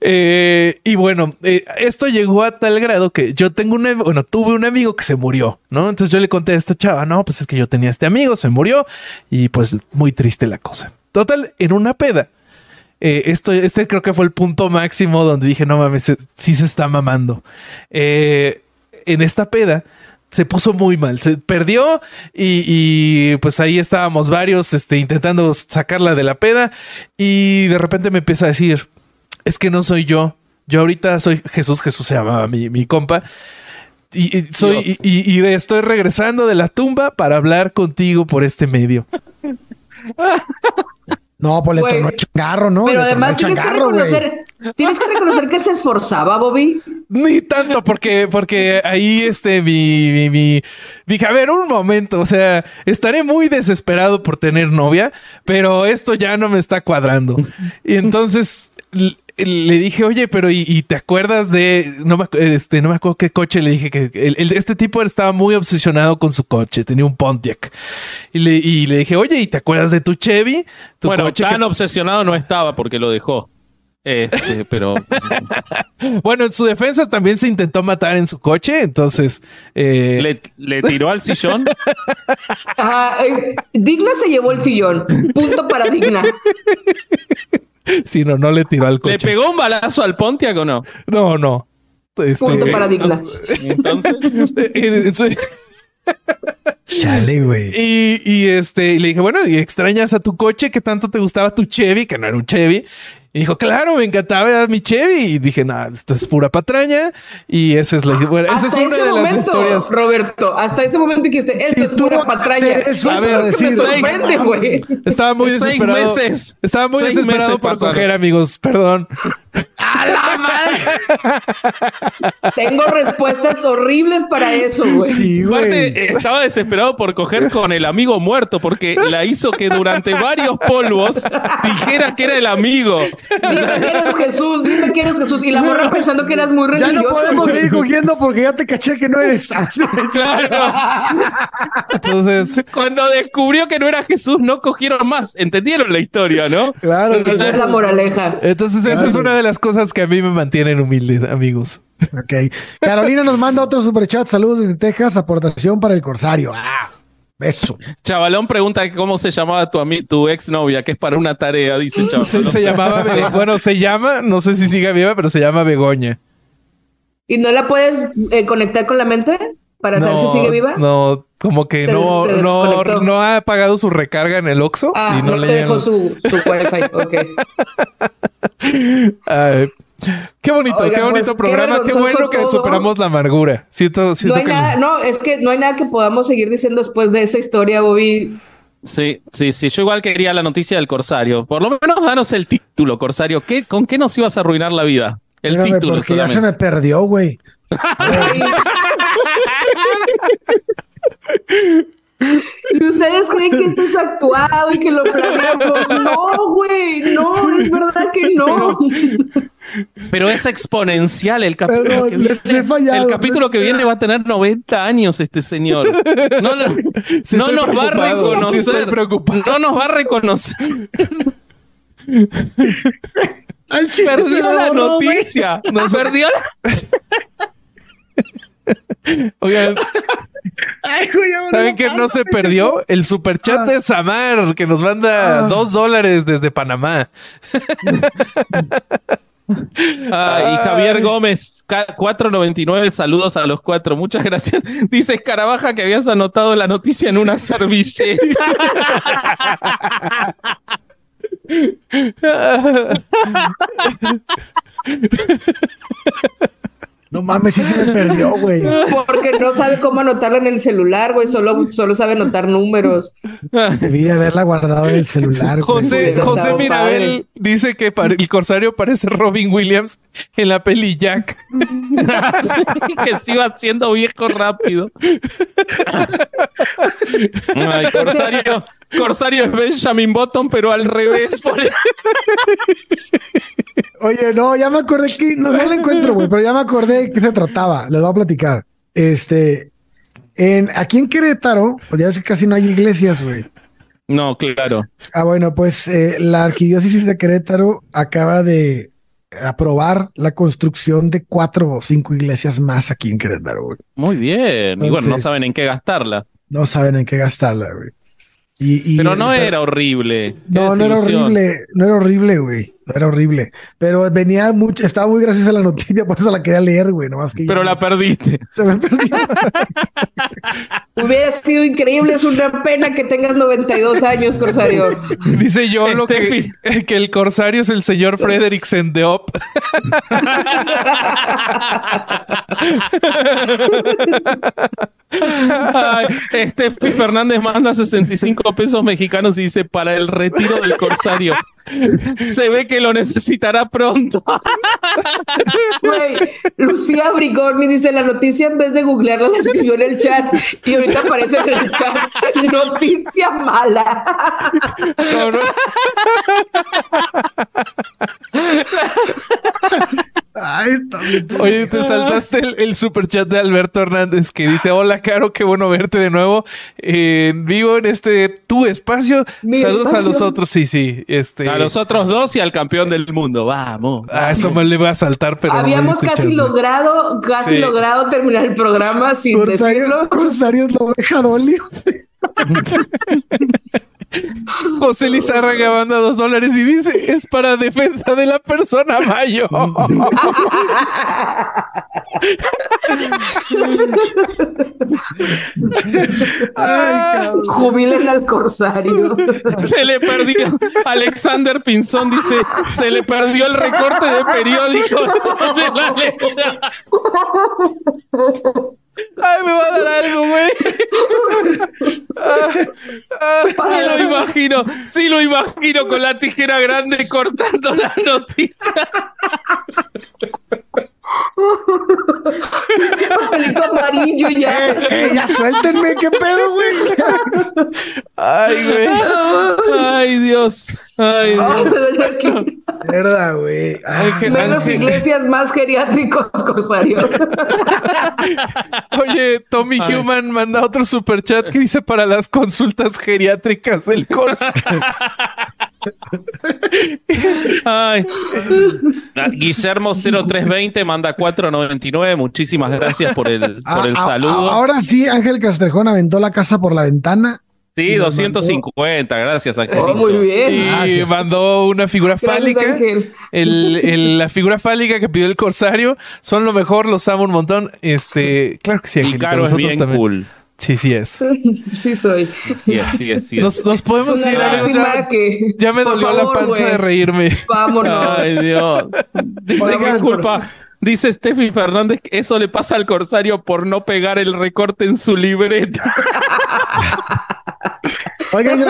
Eh, y bueno, eh, esto llegó a tal grado que yo tengo un, bueno, tuve un amigo que se murió, ¿no? Entonces yo le conté a esta chava, no, pues es que yo tenía este amigo, se murió y pues muy triste la cosa. Total, en una peda eh, esto, este creo que fue el punto máximo donde dije, no mames, sí se está mamando. Eh, en esta peda se puso muy mal, se perdió y, pues ahí estábamos varios este, intentando sacarla de la peda y de repente me empieza a decir, es que no soy yo, yo ahorita soy Jesús, Jesús se llamaba mi, mi compa. Y, soy y, y, estoy regresando de la tumba para hablar contigo por este medio. *laughs* No, pues le tornó changarro, ¿no? Pero además tienes, que reconocer, tienes que reconocer que se esforzaba, Bobby. Ni tanto, porque, porque ahí este mi, mi, mi, dije, a ver, un momento, o sea, estaré muy desesperado por tener novia, pero esto ya no me está cuadrando. Y entonces le dije, oye, pero ¿y, te acuerdas de, no me, este, no me acuerdo qué coche? Le dije que este tipo estaba muy obsesionado con su coche, tenía un Pontiac. Y le, y le dije, oye, ¿y te acuerdas de tu Chevy? bueno, tan obsesionado no estaba porque lo dejó. Este, *laughs* pero. bueno, en su defensa también se intentó matar en su coche, entonces. Eh, ¿Le, tiró al sillón? Digna se llevó el sillón. Punto para Digna. *laughs* *laughs* Si no, no le tiró al coche. ¿Le pegó un balazo al Pontiac o no? No, no. Este, Punto paradigma. Entonces. *laughs* Chale, güey. *laughs* Y, y, este, le dije, bueno, ¿y extrañas a tu coche? ¿Qué tanto te gustaba tu Chevy? Que no era un Chevy. Y dijo, claro, me encantaba mi Chevy. Y dije, nada, esto es pura patraña. Y esa es la bueno, esa es una de momento, las historias. Roberto, hasta ese momento dijiste, esto es pura patraña. Eso, a ver, decir, me sorprende, güey. Estaba muy desesperado. Meses. Estaba muy desesperado por coger, amigos. Perdón. ¡A la madre! *laughs* Tengo respuestas horribles para eso, güey. Sí, güey. estaba desesperado por coger con el amigo muerto porque la hizo que durante varios polvos dijera que era el amigo. Dime que eres Jesús, dime que eres Jesús. Y la morra pensando que eras muy religioso. Ya no podemos seguir cogiendo porque ya te caché que no eres así. *laughs* Claro. Entonces, cuando descubrió que no era Jesús, no cogieron más. Entendieron la historia, ¿no? Claro. Esa es la moraleja. Entonces, esa es una de las cosas que a mí me mantienen humilde, amigos. Ok. Carolina nos manda otro superchat. Saludos desde Texas. Aportación para el Corsario. Ah, eso. Chavalón pregunta cómo se llamaba tu, tu exnovia, que es para una tarea, dice Chavalón. Se, se llamaba, *laughs* bueno, se llama, no sé si sigue viva, pero se llama Begoña. ¿Y no la puedes eh, conectar con la mente para saber si sigue viva? No, como que no, no, no, ha pagado su recarga en el Oxxo ah, y no, le dejó su, su wifi. ok. *laughs* Qué bonito, qué bonito pues, programa. Qué, bueno que superamos la amargura. Siento, no, hay nada, no, es que no hay nada que podamos seguir diciendo después de esa historia, Bobby. Sí, sí, sí. Yo igual quería la noticia del Corsario. Por lo menos danos el título, Corsario. ¿Qué, ¿Con qué nos ibas a arruinar la vida? El título. Porque ya se me perdió, güey. *laughs* *laughs* ¿Y ustedes creen que esto es actuado y que lo planeamos? *laughs* No, güey, no, es verdad que no. Pero, es exponencial el capítulo que viene. el capítulo que viene va a tener 90 años este señor. No, no, nos va a reconocer. no nos va a reconocer. perdió la noticia. Nos perdió la... Oigan, ¿saben qué no se perdió? El superchat de Samar, que nos manda ah. dos dólares desde Panamá. Ah, y Javier Gómez, 4.99, saludos a los cuatro, muchas gracias. *laughs* Dice Escarabaja que habías anotado la noticia en una servilleta. *laughs* No mames, sí se me perdió, *laughs* güey. Porque no sabe cómo anotarla en el celular, güey. Solo, solo sabe anotar números. Debí de haberla guardado en el celular. José, José Mirabel dice que el corsario parece Robin Williams en la peli Jack. que se iba haciendo viejo rápido. *laughs* Ay, corsario, corsario es Benjamin Button, pero al revés. Oye, no, ya me acordé que no, no lo encuentro, güey, pero ya me acordé de qué se trataba. Les voy a platicar. Este, en, aquí en Querétaro, pues ya casi no hay iglesias, güey. No, claro. Ah, bueno, pues eh, la arquidiócesis de Querétaro acaba de aprobar la construcción de cuatro o cinco iglesias más aquí en Querétaro, güey. Muy bien. y bueno, no saben en qué gastarla. No saben en qué gastarla, güey. Pero no era horrible. No, no era horrible. No era horrible, güey. Era horrible. Pero venía mucho, estaba muy graciosa la noticia, *laughs* por eso la quería leer, güey. más que Pero la perdiste. *laughs* Se me perdió. *laughs* Hubiera sido increíble, es una pena que tengas 92 años, Corsario. Dice yo lo que, que el Corsario es el señor Frederiksen de Op. Steffi Fernández manda 65 pesos mexicanos y dice para el retiro del Corsario. Se ve que lo necesitará pronto. Lucía Brigorni dice la noticia en vez de googlearla la escribió en el chat y ahorita aparece en el chat noticia mala. *laughs* Oye, te saltaste el, super chat de Alberto Hernández que dice: Hola, Caro, qué bueno verte de nuevo. vivo en este tu espacio. Saludos a los otros. Sí, sí. Este... A los otros dos y al campeón del mundo. Vamos. A eso me le voy a saltar, pero. Habíamos casi logrado, casi logrado terminar el programa sin decirlo. Corsario la oveja Dolio. *laughs* José Lizárraga manda dos dólares y dice, es para defensa de la persona mayor. Jubilen al corsario. Se le perdió. Alexander Pinzón dice, se le perdió el recorte de periódico de la leche. Ay, me va a dar algo, güey. sí lo imagino, sí lo imagino con la tijera grande cortando las noticias. *laughs* papelito amarillo ya. Eh, eh, ya suéltenme, qué pedo, güey. Ay, güey. Ay, Dios. Ay, Dios. Verdad, güey. Menos iglesias más geriátricos, Corsario. *laughs* Oye, Tommy Human manda otro super chat que dice para las consultas geriátricas del Corsario. *laughs* Ay. Guillermo 0320 manda 499. Muchísimas gracias por el, por el saludo. ahora sí, Ángel Castrejón aventó la casa por la ventana. Sí, 250, gracias Ángel. Oh, muy bien. Y mandó una figura fálica. El, la figura fálica que pidió el corsario. Son lo mejor, los amo un montón. Este, claro que sí, Ángel. Y Caro es bien cool. Sí, sí es. *laughs* Sí soy. Sí es, sí es, sí Nos, nos podemos ir a ya, que, ya me dolió la panza de reírme. Vámonos. Ay, Dios. Dice que culpa. Dice Steffi Fernández que eso le pasa al corsario por no pegar el recorte en su libreta. *laughs* Oigan,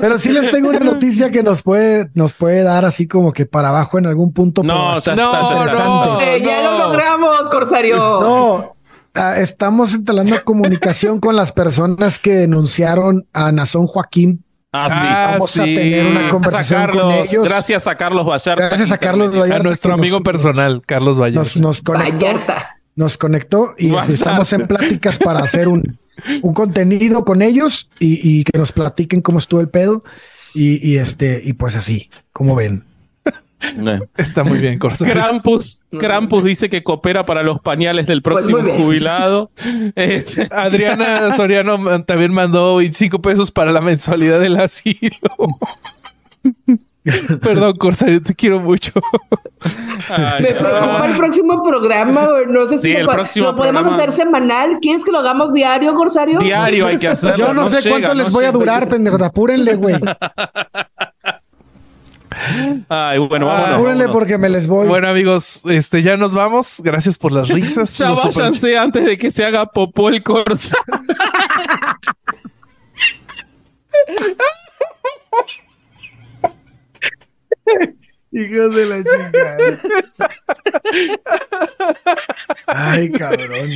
pero sí les tengo una noticia que nos puede, nos puede dar así como que para abajo en algún punto. No, ya, no, no, ya lo logramos, corsario. No, estamos instalando comunicación con las personas que denunciaron a Nazón Joaquín. Ah, sí. Vamos a tener una conversación con ellos. Gracias a Carlos Vallarta. Gracias a Carlos Vallarta. A nuestro amigo personal, Carlos Vallarta. Nos, nos conectó, Nos conectó y estamos en pláticas para hacer un, un contenido con ellos y, y, que nos platiquen cómo estuvo el pedo. Y, y este, y pues así, como ven. Está muy bien, Corsario. Krampus, Krampus dice que coopera para los pañales del pues próximo jubilado. *laughs* Este, Adriana Soriano también mandó 25 pesos para la mensualidad del asilo. *laughs* Perdón, Corsario, te quiero mucho. Me preocupa el próximo programa, No sé si lo, podemos hacer semanal. ¿Quieres que lo hagamos diario, Corsario? Diario hay que hacerlo. Yo no, sé cuánto les voy a durar, pendejos. Apúrenle, güey. *laughs* Ay, bueno, vámonos, ah, porque me les voy. Bueno, amigos, este, ya nos vamos. Gracias por las risas. ya váyanse antes de que se haga popó el corsa. *laughs* Hijos de la chingada. Ay, cabrón.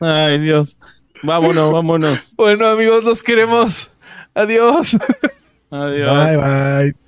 Ay, Dios. Vámonos, vámonos. Bueno, amigos, los queremos. Adiós. Adiós. Bye, bye.